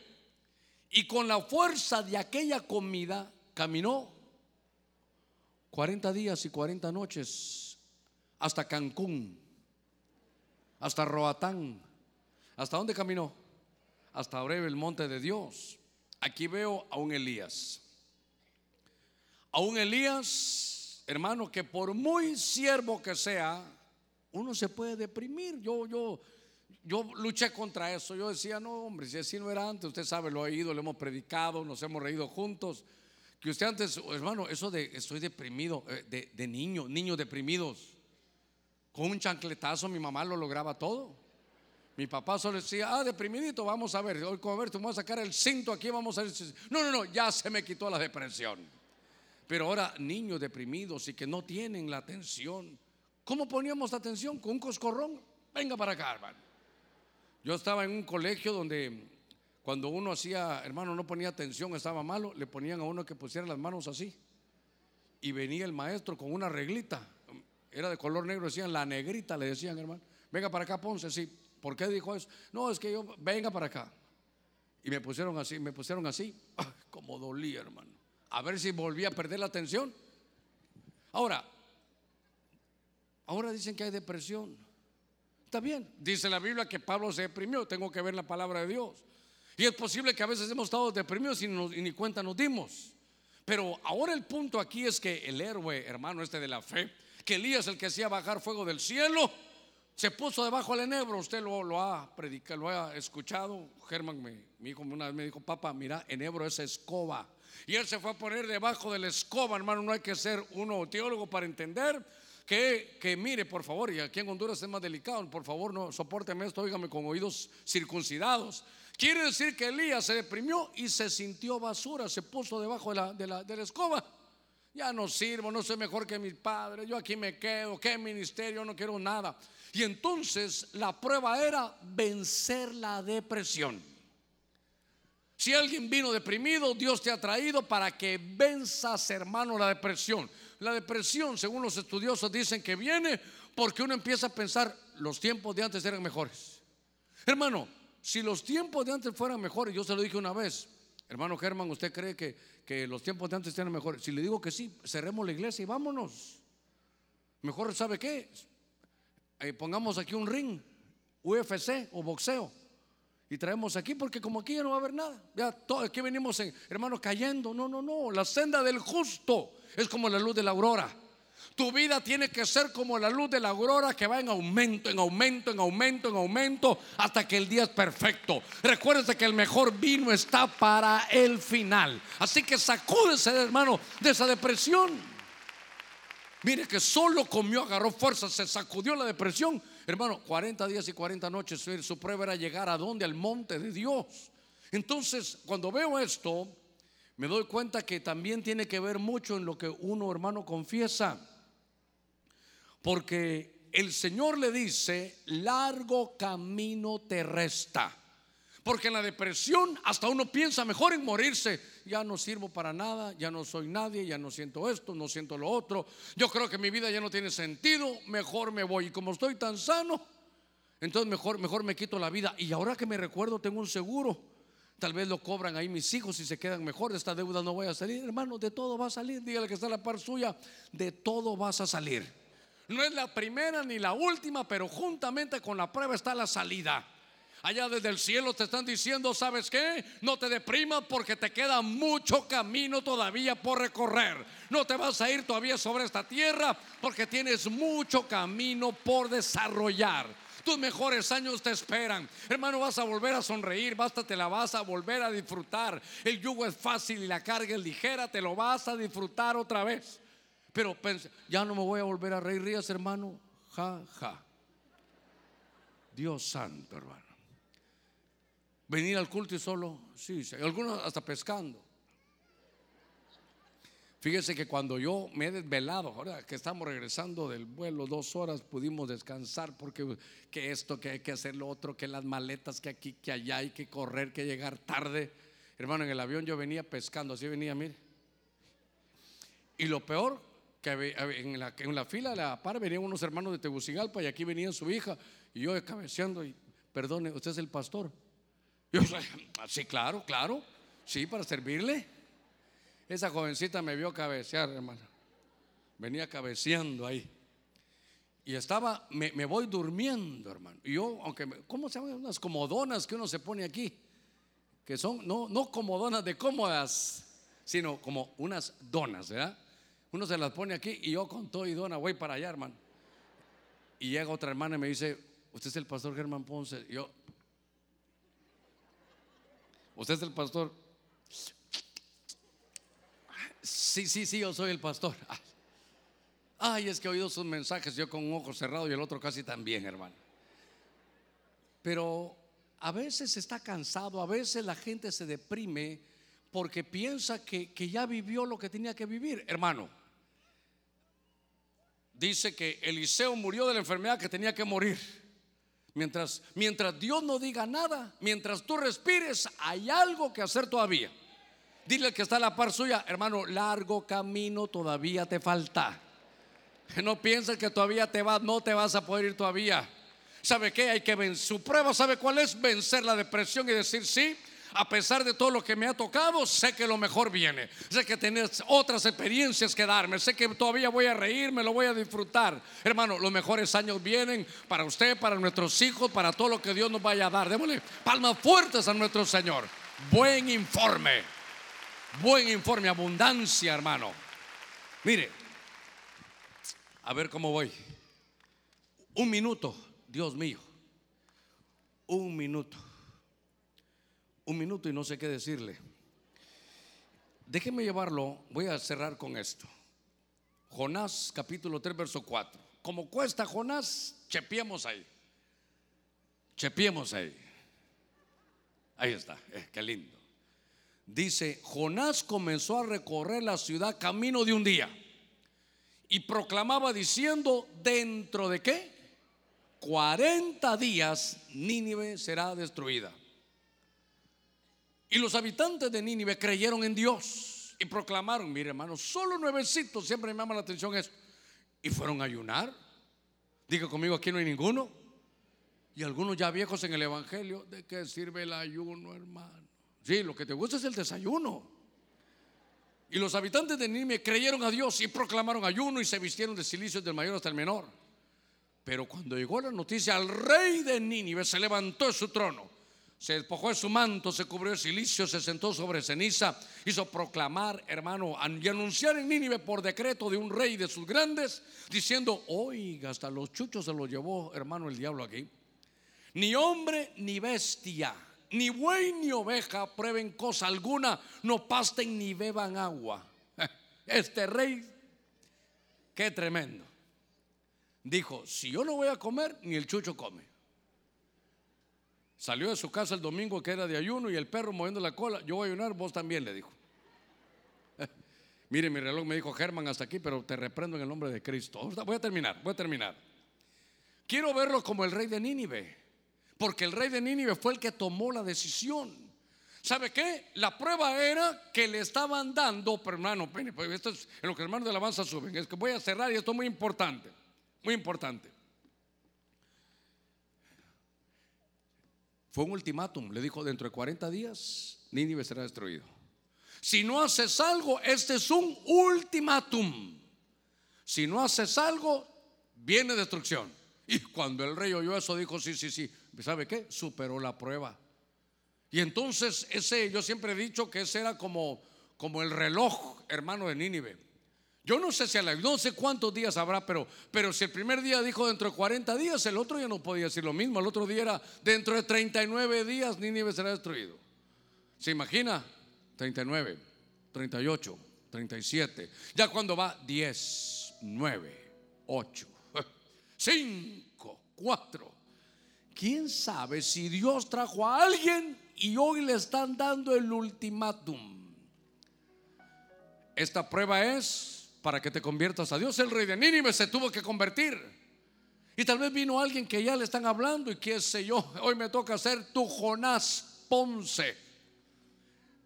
Y con la fuerza de aquella comida caminó 40 días y 40 noches hasta Cancún, hasta Roatán. ¿Hasta dónde caminó? Hasta breve el monte de Dios. Aquí veo a un Elías. A un Elías, hermano, que por muy siervo que sea, uno se puede deprimir. Yo, yo, yo luché contra eso. Yo decía, no, hombre, si así no era antes, usted sabe, lo ha ido, lo hemos predicado, nos hemos reído juntos. Que usted antes, hermano, eso de estoy deprimido, eh, de, niño, niños deprimidos. Con un chancletazo mi mamá lo lograba todo. Mi papá solo decía, ah, deprimidito, vamos a ver, hoy a ver, vas a sacar el cinto aquí, vamos a ver. No, no, no, ya se me quitó la depresión. Pero ahora niños deprimidos y que no tienen la atención. ¿Cómo poníamos atención? Con un coscorrón. Venga para acá, hermano. Yo estaba en un colegio donde cuando uno hacía, hermano, no ponía atención, estaba malo, le ponían a uno que pusiera las manos así. Y venía el maestro con una reglita, era de color negro, decían la negrita, le decían, hermano, venga para acá, Ponce, sí. ¿Por qué dijo eso? No, es que yo, venga para acá. Y me pusieron así, me pusieron así, como dolía, hermano. A ver si volvía a perder la atención. Ahora, ahora dicen que hay depresión. Está bien, dice la Biblia que Pablo se deprimió, tengo que ver la palabra de Dios. Y es posible que a veces hemos estado deprimidos y, ni cuenta nos dimos. Pero ahora el punto aquí es que el héroe, hermano este de la fe, que Elías, el que hacía bajar fuego del cielo, se puso debajo del enebro. Usted lo, ha predicado, lo ha escuchado. Germán, mi hijo, una vez me dijo, papá, mira, enebro es escoba. Y él se fue a poner debajo de la escoba, hermano. No hay que ser uno teólogo para entender que, mire, por favor, y aquí en Honduras es más delicado, por favor, no soporteme esto, óigame con oídos circuncidados. Quiere decir que Elías se deprimió y se sintió basura, se puso debajo de la, de la, de la escoba. Ya no sirvo, no soy mejor que mis padres, yo aquí me quedo, qué ministerio, no quiero nada. Y entonces la prueba era vencer la depresión. Si alguien vino deprimido, Dios te ha traído para que venzas, hermano, la depresión. La depresión, según los estudiosos, dicen que viene porque uno empieza a pensar, los tiempos de antes eran mejores. Hermano, si los tiempos de antes fueran mejores, yo se lo dije una vez, hermano Germán, ¿usted cree que, que los tiempos de antes eran mejores? Si le digo que sí, cerremos la iglesia y vámonos. Mejor, ¿sabe qué? Eh, pongamos aquí un ring, UFC o boxeo. y traemos aquí porque como aquí ya no va a haber nada. Ya todo, aquí venimos, en, hermano, cayendo. No, no, no. La senda del justo es como la luz de la aurora. Tu vida tiene que ser como la luz de la aurora que va en aumento, en aumento, en aumento, en aumento, hasta que el día es perfecto. Recuérdese que el mejor vino está para el final. Así que sacúdese, hermano, de esa depresión. Mire que solo comió, agarró fuerza, se sacudió la depresión Hermano, 40 días y 40 noches, su prueba era llegar a donde, al monte de Dios. Entonces, cuando veo esto, me doy cuenta que también tiene que ver mucho en lo que uno, hermano, confiesa. Porque el Señor le dice, largo camino te resta. Porque en la depresión hasta uno piensa mejor en morirse. Ya no sirvo para nada, ya no soy nadie, ya no siento esto, no siento lo otro. Yo creo que mi vida ya no tiene sentido, mejor me voy. Y como estoy tan sano, entonces mejor, mejor me quito la vida. Y ahora que me recuerdo, tengo un seguro. Tal vez lo cobran ahí mis hijos y se quedan mejor. De esta deuda no voy a salir. Hermano, de todo va a salir. Dígale que está la par suya. De todo vas a salir. No es la primera ni la última, pero juntamente con la prueba está la salida. Allá desde el cielo te están diciendo, ¿sabes qué? No te deprimas porque te queda mucho camino todavía por recorrer. No te vas a ir todavía sobre esta tierra porque tienes mucho camino por desarrollar. Tus mejores años te esperan. Hermano, vas a volver a sonreír, basta, te la vas a volver a disfrutar. El yugo es fácil y la carga es ligera, te lo vas a disfrutar otra vez. Pero ya no me voy a volver a reír, rías, hermano. Ja, ja. Dios santo, hermano. Venir al culto y solo, sí, algunos hasta pescando. Fíjese que cuando yo me he desvelado, ahora que estamos regresando del vuelo, dos horas pudimos descansar porque que esto, que hay que hacer lo otro, que las maletas, que aquí, que allá, hay que correr, que llegar tarde. Hermano, en el avión yo venía pescando, así venía, mire. Y lo peor, que en la, en la fila de la par venían unos hermanos de Tegucigalpa y aquí venía su hija y yo cabeceando y, perdone, usted es el pastor. Yo, sí, claro, claro. Sí, para servirle. Esa jovencita me vio cabecear, hermano. Venía cabeceando ahí. Y estaba, me, voy durmiendo, hermano. Y yo, aunque, ¿cómo se llaman? Unas comodonas que uno se pone aquí. Que son, no, no comodonas de cómodas, sino como unas donas, ¿verdad? Uno se las pone aquí y yo con todo y dona voy para allá, hermano. Y llega otra hermana y me dice, ¿usted es el pastor Germán Ponce? Y yo, ¿Usted es el pastor? Sí, sí, sí, yo soy el pastor. Ay, es que he oído sus mensajes, yo con un ojo cerrado y el otro casi también, hermano. Pero a veces está cansado, a veces la gente se deprime porque piensa que, que ya vivió lo que tenía que vivir, hermano. Dice que Eliseo murió de la enfermedad que tenía que morir. Mientras, mientras Dios no diga nada, mientras tú respires, hay algo que hacer todavía. Dile que está a la par suya, hermano, largo camino todavía te falta. No pienses que todavía te vas, no te vas a poder ir todavía. ¿Sabe qué? Hay que vencer. Su prueba, ¿sabe cuál es? Vencer la depresión y decir, sí, a pesar de todo lo que me ha tocado, sé que lo mejor viene. Sé que tienes otras experiencias que darme. Sé que todavía voy a reírme, lo voy a disfrutar. Hermano, los mejores años vienen para usted, para nuestros hijos, para todo lo que Dios nos vaya a dar. Démosle palmas fuertes a nuestro Señor. Buen informe. Buen informe, abundancia, hermano. Mire, a ver cómo voy. Un minuto, Dios mío. Un minuto un minuto y no sé qué decirle. Déjeme llevarlo, voy a cerrar con esto. Jonás capítulo 3, verso 4. Como cuesta Jonás, chepiemos ahí. Chepiemos ahí. Ahí está, eh, qué lindo. Dice, Jonás comenzó a recorrer la ciudad camino de un día y proclamaba diciendo, dentro de qué? 40 días Nínive será destruida. Y los habitantes de Nínive creyeron en Dios y proclamaron, mire hermano, solo nuevecitos, siempre me llama la atención eso. Y fueron a ayunar. Diga conmigo, aquí no hay ninguno. Y algunos ya viejos en el Evangelio, ¿de qué sirve el ayuno, hermano? Sí, lo que te gusta es el desayuno. Y los habitantes de Nínive creyeron a Dios y proclamaron ayuno y se vistieron de cilicios del mayor hasta el menor. Pero cuando llegó la noticia al rey de Nínive se levantó de su trono se despojó de su manto, se cubrió de silicio, se sentó sobre ceniza, hizo proclamar, hermano, y anunciar en Nínive por decreto de un rey de sus grandes, diciendo, oiga, hasta los chuchos se los llevó, hermano, el diablo aquí. Ni hombre ni bestia, ni buey ni oveja prueben cosa alguna, no pasten ni beban agua. Este rey, qué tremendo. Dijo, si yo no voy a comer, ni el chucho come. Salió de su casa el domingo que era de ayuno y el perro moviendo la cola. Yo voy a ayunar, vos también, le dijo. Mire, mi reloj me dijo Germán hasta aquí, pero te reprendo en el nombre de Cristo. Voy a terminar, voy a terminar. Quiero verlo como el rey de Nínive, porque el rey de Nínive fue el que tomó la decisión. ¿Sabe qué? La prueba era que le estaban dando, pero hermano, pues, esto es en lo que hermanos de alabanza suben. Es que voy a cerrar y esto es muy importante, muy importante. Fue un ultimátum. Le dijo, dentro de 40 días, Nínive será destruido. Si no haces algo, este es un ultimátum. Si no haces algo, viene destrucción. Y cuando el rey oyó eso, dijo, sí, sí, sí. ¿Sabe qué? Superó la prueba. Y entonces ese, yo siempre he dicho que ese era como, como el reloj, hermano de Nínive. Yo no sé si a la, no sé cuántos días habrá, pero, pero si el primer día dijo dentro de 40 días, el otro ya no podía decir lo mismo. El otro día era dentro de 39 días Nínive será destruido. ¿Se imagina? 39, 38, 37. Ya cuando va 10, 9, 8, 5, 4. ¿Quién sabe si Dios trajo a alguien y hoy le están dando el ultimátum? Esta prueba es para que te conviertas a Dios. El rey de Nínive se tuvo que convertir. Y tal vez vino alguien que ya le están hablando y qué sé yo, hoy me toca ser tu Jonás Ponce,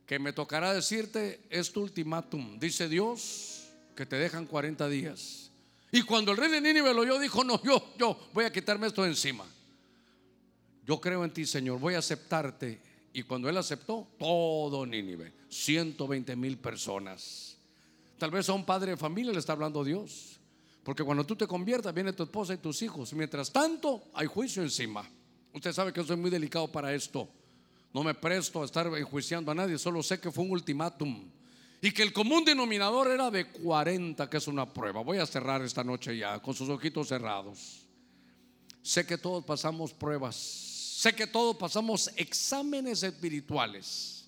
que me tocará decirte, es tu ultimátum. Dice Dios que te dejan 40 días. Y cuando el rey de Nínive lo oyó, dijo, no, yo, yo voy a quitarme esto de encima. Yo creo en ti, Señor, voy a aceptarte. Y cuando él aceptó, todo Nínive, 120 mil personas Tal vez a un padre de familia le está hablando Dios. Porque cuando tú te conviertas, viene tu esposa y tus hijos. Mientras tanto, hay juicio encima. Usted sabe que soy muy delicado para esto. No me presto a estar enjuiciando a nadie, solo sé que fue un ultimátum. Y que el común denominador era de 40, que es una prueba. Voy a cerrar esta noche ya, con sus ojitos cerrados. Sé que todos pasamos pruebas. Sé que todos pasamos exámenes espirituales.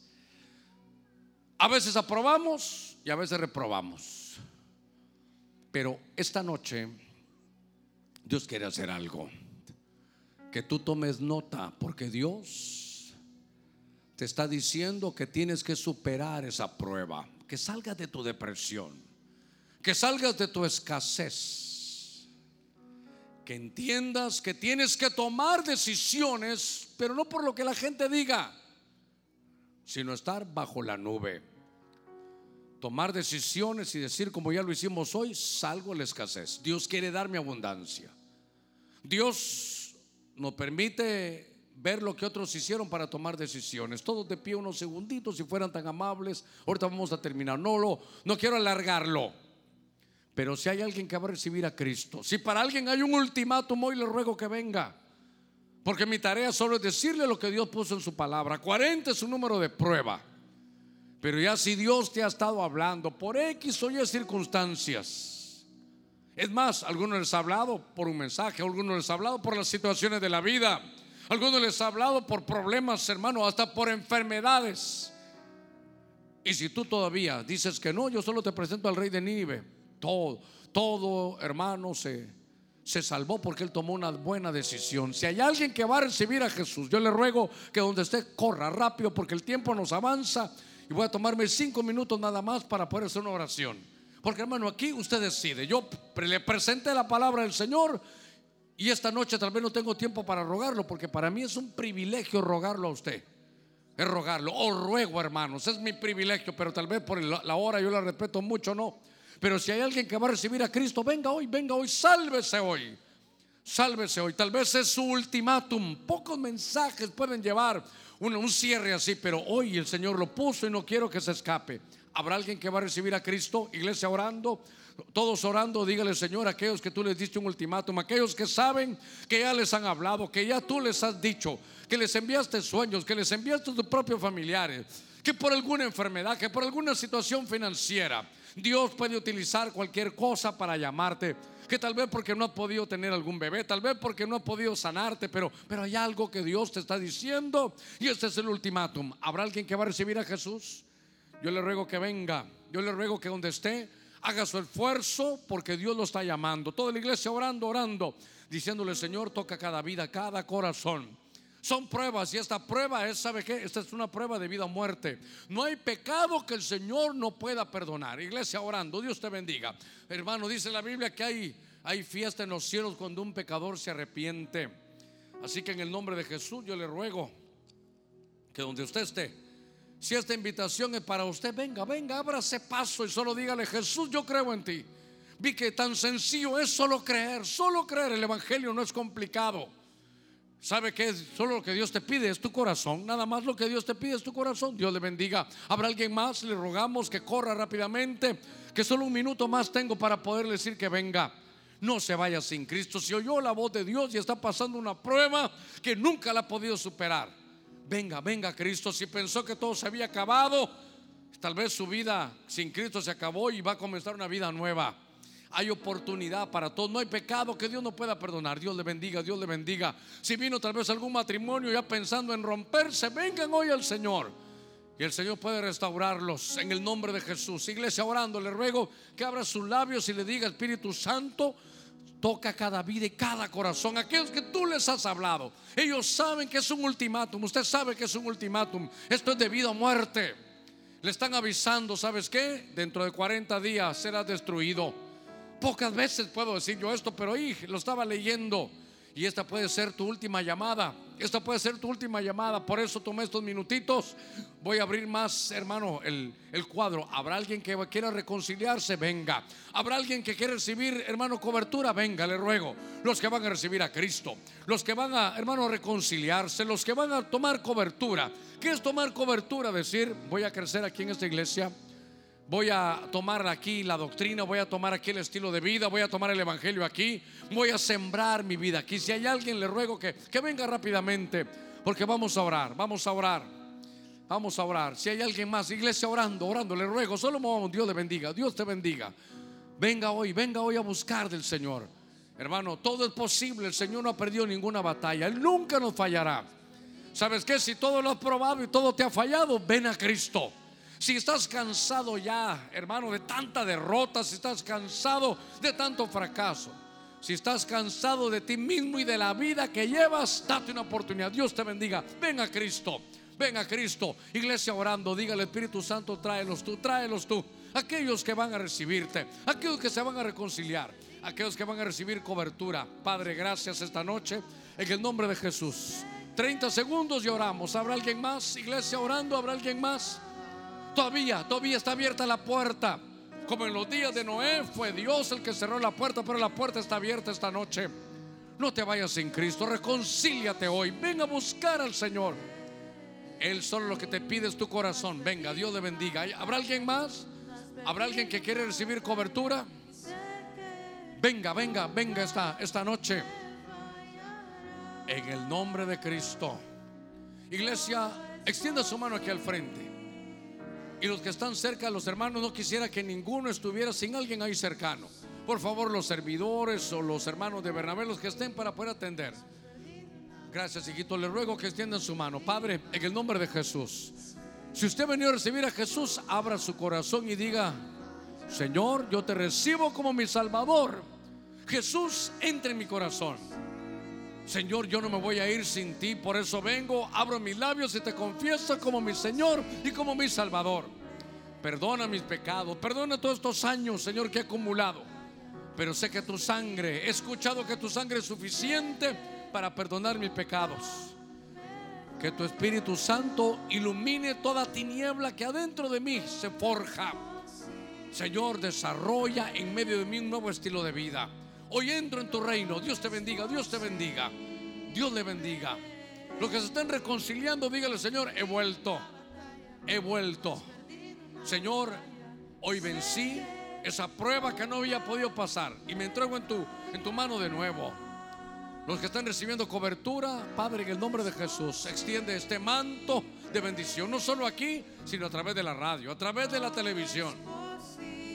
A veces aprobamos y a veces reprobamos. Pero esta noche Dios quiere hacer algo. Que tú tomes nota, porque Dios te está diciendo que tienes que superar esa prueba, que salgas de tu depresión, que salgas de tu escasez, que entiendas que tienes que tomar decisiones, pero no por lo que la gente diga, sino estar bajo la nube tomar decisiones y decir como ya lo hicimos hoy, salgo de la escasez. Dios quiere darme abundancia. Dios nos permite ver lo que otros hicieron para tomar decisiones. Todos de pie unos segunditos si fueran tan amables. Ahorita vamos a terminar. No lo no quiero alargarlo. Pero si hay alguien que va a recibir a Cristo, si para alguien hay un ultimátum, hoy le ruego que venga. Porque mi tarea solo es decirle lo que Dios puso en su palabra. 40 es un número de prueba. Pero ya si Dios te ha estado hablando por X o Y circunstancias, es más, algunos les ha hablado por un mensaje, algunos les ha hablado por las situaciones de la vida, algunos les ha hablado por problemas, hermano, hasta por enfermedades. Y si tú todavía dices que no, yo solo te presento al rey de Nínive, todo, todo, hermano, se, se salvó porque él tomó una buena decisión. Si hay alguien que va a recibir a Jesús, yo le ruego que donde esté corra rápido porque el tiempo nos avanza y voy a tomarme cinco minutos nada más para poder hacer una oración. Porque hermano, aquí usted decide. Yo le presenté la palabra del Señor y esta noche tal vez no tengo tiempo para rogarlo, porque para mí es un privilegio rogarlo a usted. Es rogarlo. O ruego, hermanos, es mi privilegio, pero tal vez por la hora yo la respeto mucho, no. Pero si hay alguien que va a recibir a Cristo, venga hoy, venga hoy, sálvese hoy. Sálvese hoy. Tal vez es su ultimátum. Pocos mensajes pueden llevar un, cierre así, pero hoy el Señor lo puso y no quiero que se escape. ¿Habrá alguien que va a recibir a Cristo? Iglesia orando. Todos orando, dígale Señor, aquellos que tú les diste un ultimátum, aquellos que saben que ya les han hablado, que ya tú les has dicho, que les enviaste sueños, que les enviaste tus propios familiares, que por alguna enfermedad, que por alguna situación financiera, Dios puede utilizar cualquier cosa para llamarte. Que tal vez porque no has podido tener algún bebé, tal vez porque no has podido sanarte, pero, pero hay algo que Dios te está diciendo y este es el ultimátum. ¿Habrá alguien que va a recibir a Jesús? Yo le ruego que venga, yo le ruego que donde esté haga su esfuerzo porque Dios lo está llamando. Toda la iglesia orando, orando, diciéndole, Señor, toca cada vida, cada corazón. Son pruebas y esta prueba es, ¿sabe qué? Esta es una prueba de vida o muerte. No hay pecado que el Señor no pueda perdonar. Iglesia orando, Dios te bendiga. Hermano, dice la Biblia que hay, hay fiesta en los cielos cuando un pecador se arrepiente. Así que en el nombre de Jesús yo le ruego que donde usted esté, si esta invitación es para usted, venga, venga, ábrase paso y solo dígale, Jesús, yo creo en ti. Vi que tan sencillo es solo creer, solo creer. El Evangelio no es complicado. ¿Sabe que Solo lo que Dios te pide es tu corazón. Nada más lo que Dios te pide es tu corazón. Dios le bendiga. ¿Habrá alguien más? Le rogamos que corra rápidamente. Que solo un minuto más tengo para poder decir que venga. No se vaya sin Cristo. Si oyó la voz de Dios y está pasando una prueba que nunca la ha podido superar. Venga, venga Cristo. Si pensó que todo se había acabado, tal vez su vida sin Cristo se acabó y va a comenzar una vida nueva. Hay oportunidad para todos. No hay pecado que Dios no pueda perdonar. Dios le bendiga, Dios le bendiga. Si vino tal vez algún matrimonio ya pensando en romperse, vengan hoy al Señor. Y el Señor puede restaurarlos en el nombre de Jesús. Iglesia orando, le ruego que abra sus labios y le diga, Espíritu Santo, toca cada vida y cada corazón. Aquellos que tú les has hablado, ellos saben que es un ultimátum. Usted sabe que es un ultimátum. Esto es debido a muerte. Le están avisando, ¿sabes qué? Dentro de 40 días será destruido. Pocas veces puedo decir yo esto, pero ahí lo estaba leyendo. Y esta puede ser tu última llamada. Esta puede ser tu última llamada. Por eso tomé estos minutitos. Voy a abrir más, hermano, el, el, cuadro. ¿Habrá alguien que quiera reconciliarse? Venga. ¿Habrá alguien que quiera recibir, hermano, cobertura? Venga, le ruego. Los que van a recibir a Cristo. Los que van a, hermano, reconciliarse. Los que van a tomar cobertura. ¿Qué es tomar cobertura? Decir, voy a crecer aquí en esta iglesia voy a tomar aquí la doctrina, voy a tomar aquí el estilo de vida, voy a tomar el evangelio aquí, voy a sembrar mi vida aquí. Si hay alguien, le ruego que, que venga rápidamente, porque vamos a orar, vamos a orar, vamos a orar. Si hay alguien más, iglesia orando, orando, le ruego, solo movamos, Dios le bendiga, Dios te bendiga. Venga hoy, venga hoy a buscar del Señor. Hermano, todo es posible, el Señor no ha perdido ninguna batalla, Él nunca nos fallará. ¿Sabes qué? Si todo lo has probado y todo te ha fallado, ven a Cristo. Si estás cansado ya, hermano, de tanta derrota, si estás cansado de tanto fracaso, si estás cansado de ti mismo y de la vida que llevas, date una oportunidad. Dios te bendiga. Ven a Cristo. Ven a Cristo. Iglesia orando, dígale Espíritu Santo, tráelos tú, tráelos tú. Aquellos que van a recibirte, aquellos que se van a reconciliar, aquellos que van a recibir cobertura. Padre, gracias esta noche en el nombre de Jesús. 30 segundos y oramos. ¿Habrá alguien más? Iglesia orando, ¿habrá alguien más? Todavía, todavía está abierta la puerta. Como en los días de Noé fue Dios el que cerró la puerta, pero la puerta está abierta esta noche. No te vayas sin Cristo, reconcíliate hoy. Venga a buscar al Señor. Él solo lo que te pide es tu corazón. Venga, Dios le bendiga. ¿Habrá alguien más? ¿Habrá alguien que quiere recibir cobertura? Venga, venga, venga esta, esta noche. En el nombre de Cristo. Iglesia, extienda su mano aquí al frente. Y los que están cerca, los hermanos, no quisiera que ninguno estuviera sin alguien ahí cercano. Por favor, los servidores o los hermanos de Bernabé, los que estén para poder atender. Gracias, hijito. Le ruego que extiendan su mano. Padre, en el nombre de Jesús. Si usted venido a recibir a Jesús, abra su corazón y diga, Señor, yo te recibo como mi Salvador. Jesús, entre en mi corazón. Señor, yo no me voy a ir sin ti, por eso vengo, abro mis labios y te confieso como mi Señor y como mi Salvador. Perdona mis pecados, perdona todos estos años, Señor, que he acumulado. Pero sé que tu sangre, he escuchado que tu sangre es suficiente para perdonar mis pecados. Que tu Espíritu Santo ilumine toda tiniebla que adentro de mí se forja. Señor, desarrolla en medio de mí un nuevo estilo de vida. Hoy entro en tu reino. Dios te bendiga, Dios te bendiga. Dios le bendiga. Los que se estén reconciliando, dígale, Señor, he vuelto. He vuelto. Señor, hoy vencí esa prueba que no había podido pasar y me entrego en tu, en tu mano de nuevo. Los que están recibiendo cobertura, Padre, en el nombre de Jesús, extiende este manto de bendición, no solo aquí, sino a través de la radio, a través de la televisión.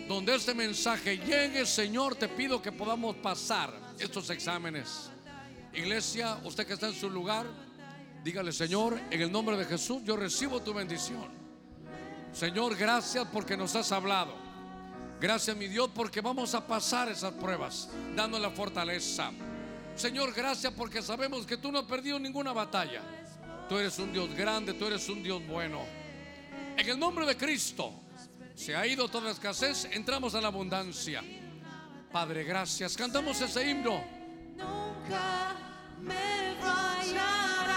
Donde este mensaje llegue, Señor, te pido que podamos pasar estos exámenes. Iglesia, usted que está en su lugar, dígale, Señor, en el nombre de Jesús, yo recibo tu bendición. Señor, gracias porque nos has hablado. Gracias, mi Dios, porque vamos a pasar esas pruebas, dando la fortaleza. Señor, gracias porque sabemos que tú no has perdido ninguna batalla. Tú eres un Dios grande, tú eres un Dios bueno. En el nombre de Cristo, se ha ido toda escasez, entramos a la abundancia. Padre, gracias. Cantamos ese himno. Nunca me fallarás.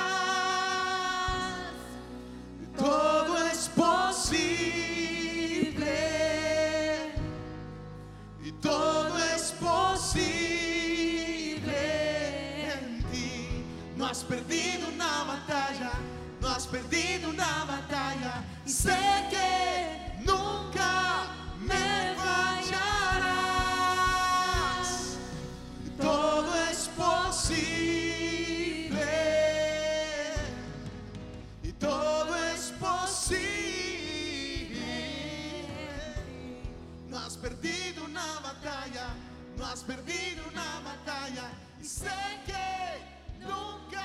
Todo es posible y todo es posible en ti. No has perdido una batalla, no has perdido una batalla y sé que no has perdido una batalla y sé que nunca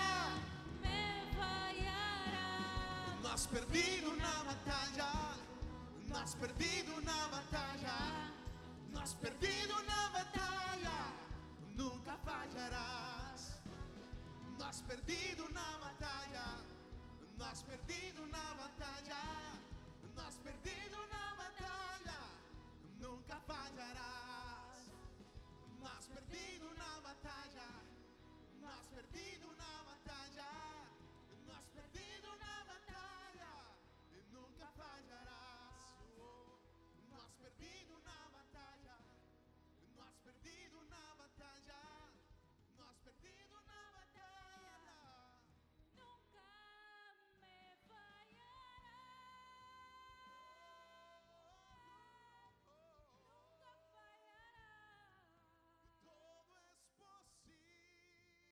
me fallará. No has perdido una batalla, no has perdido una batalla, no has perdido una batalla, nunca fallarás. No has perdido una batalla, no has perdido una batalla.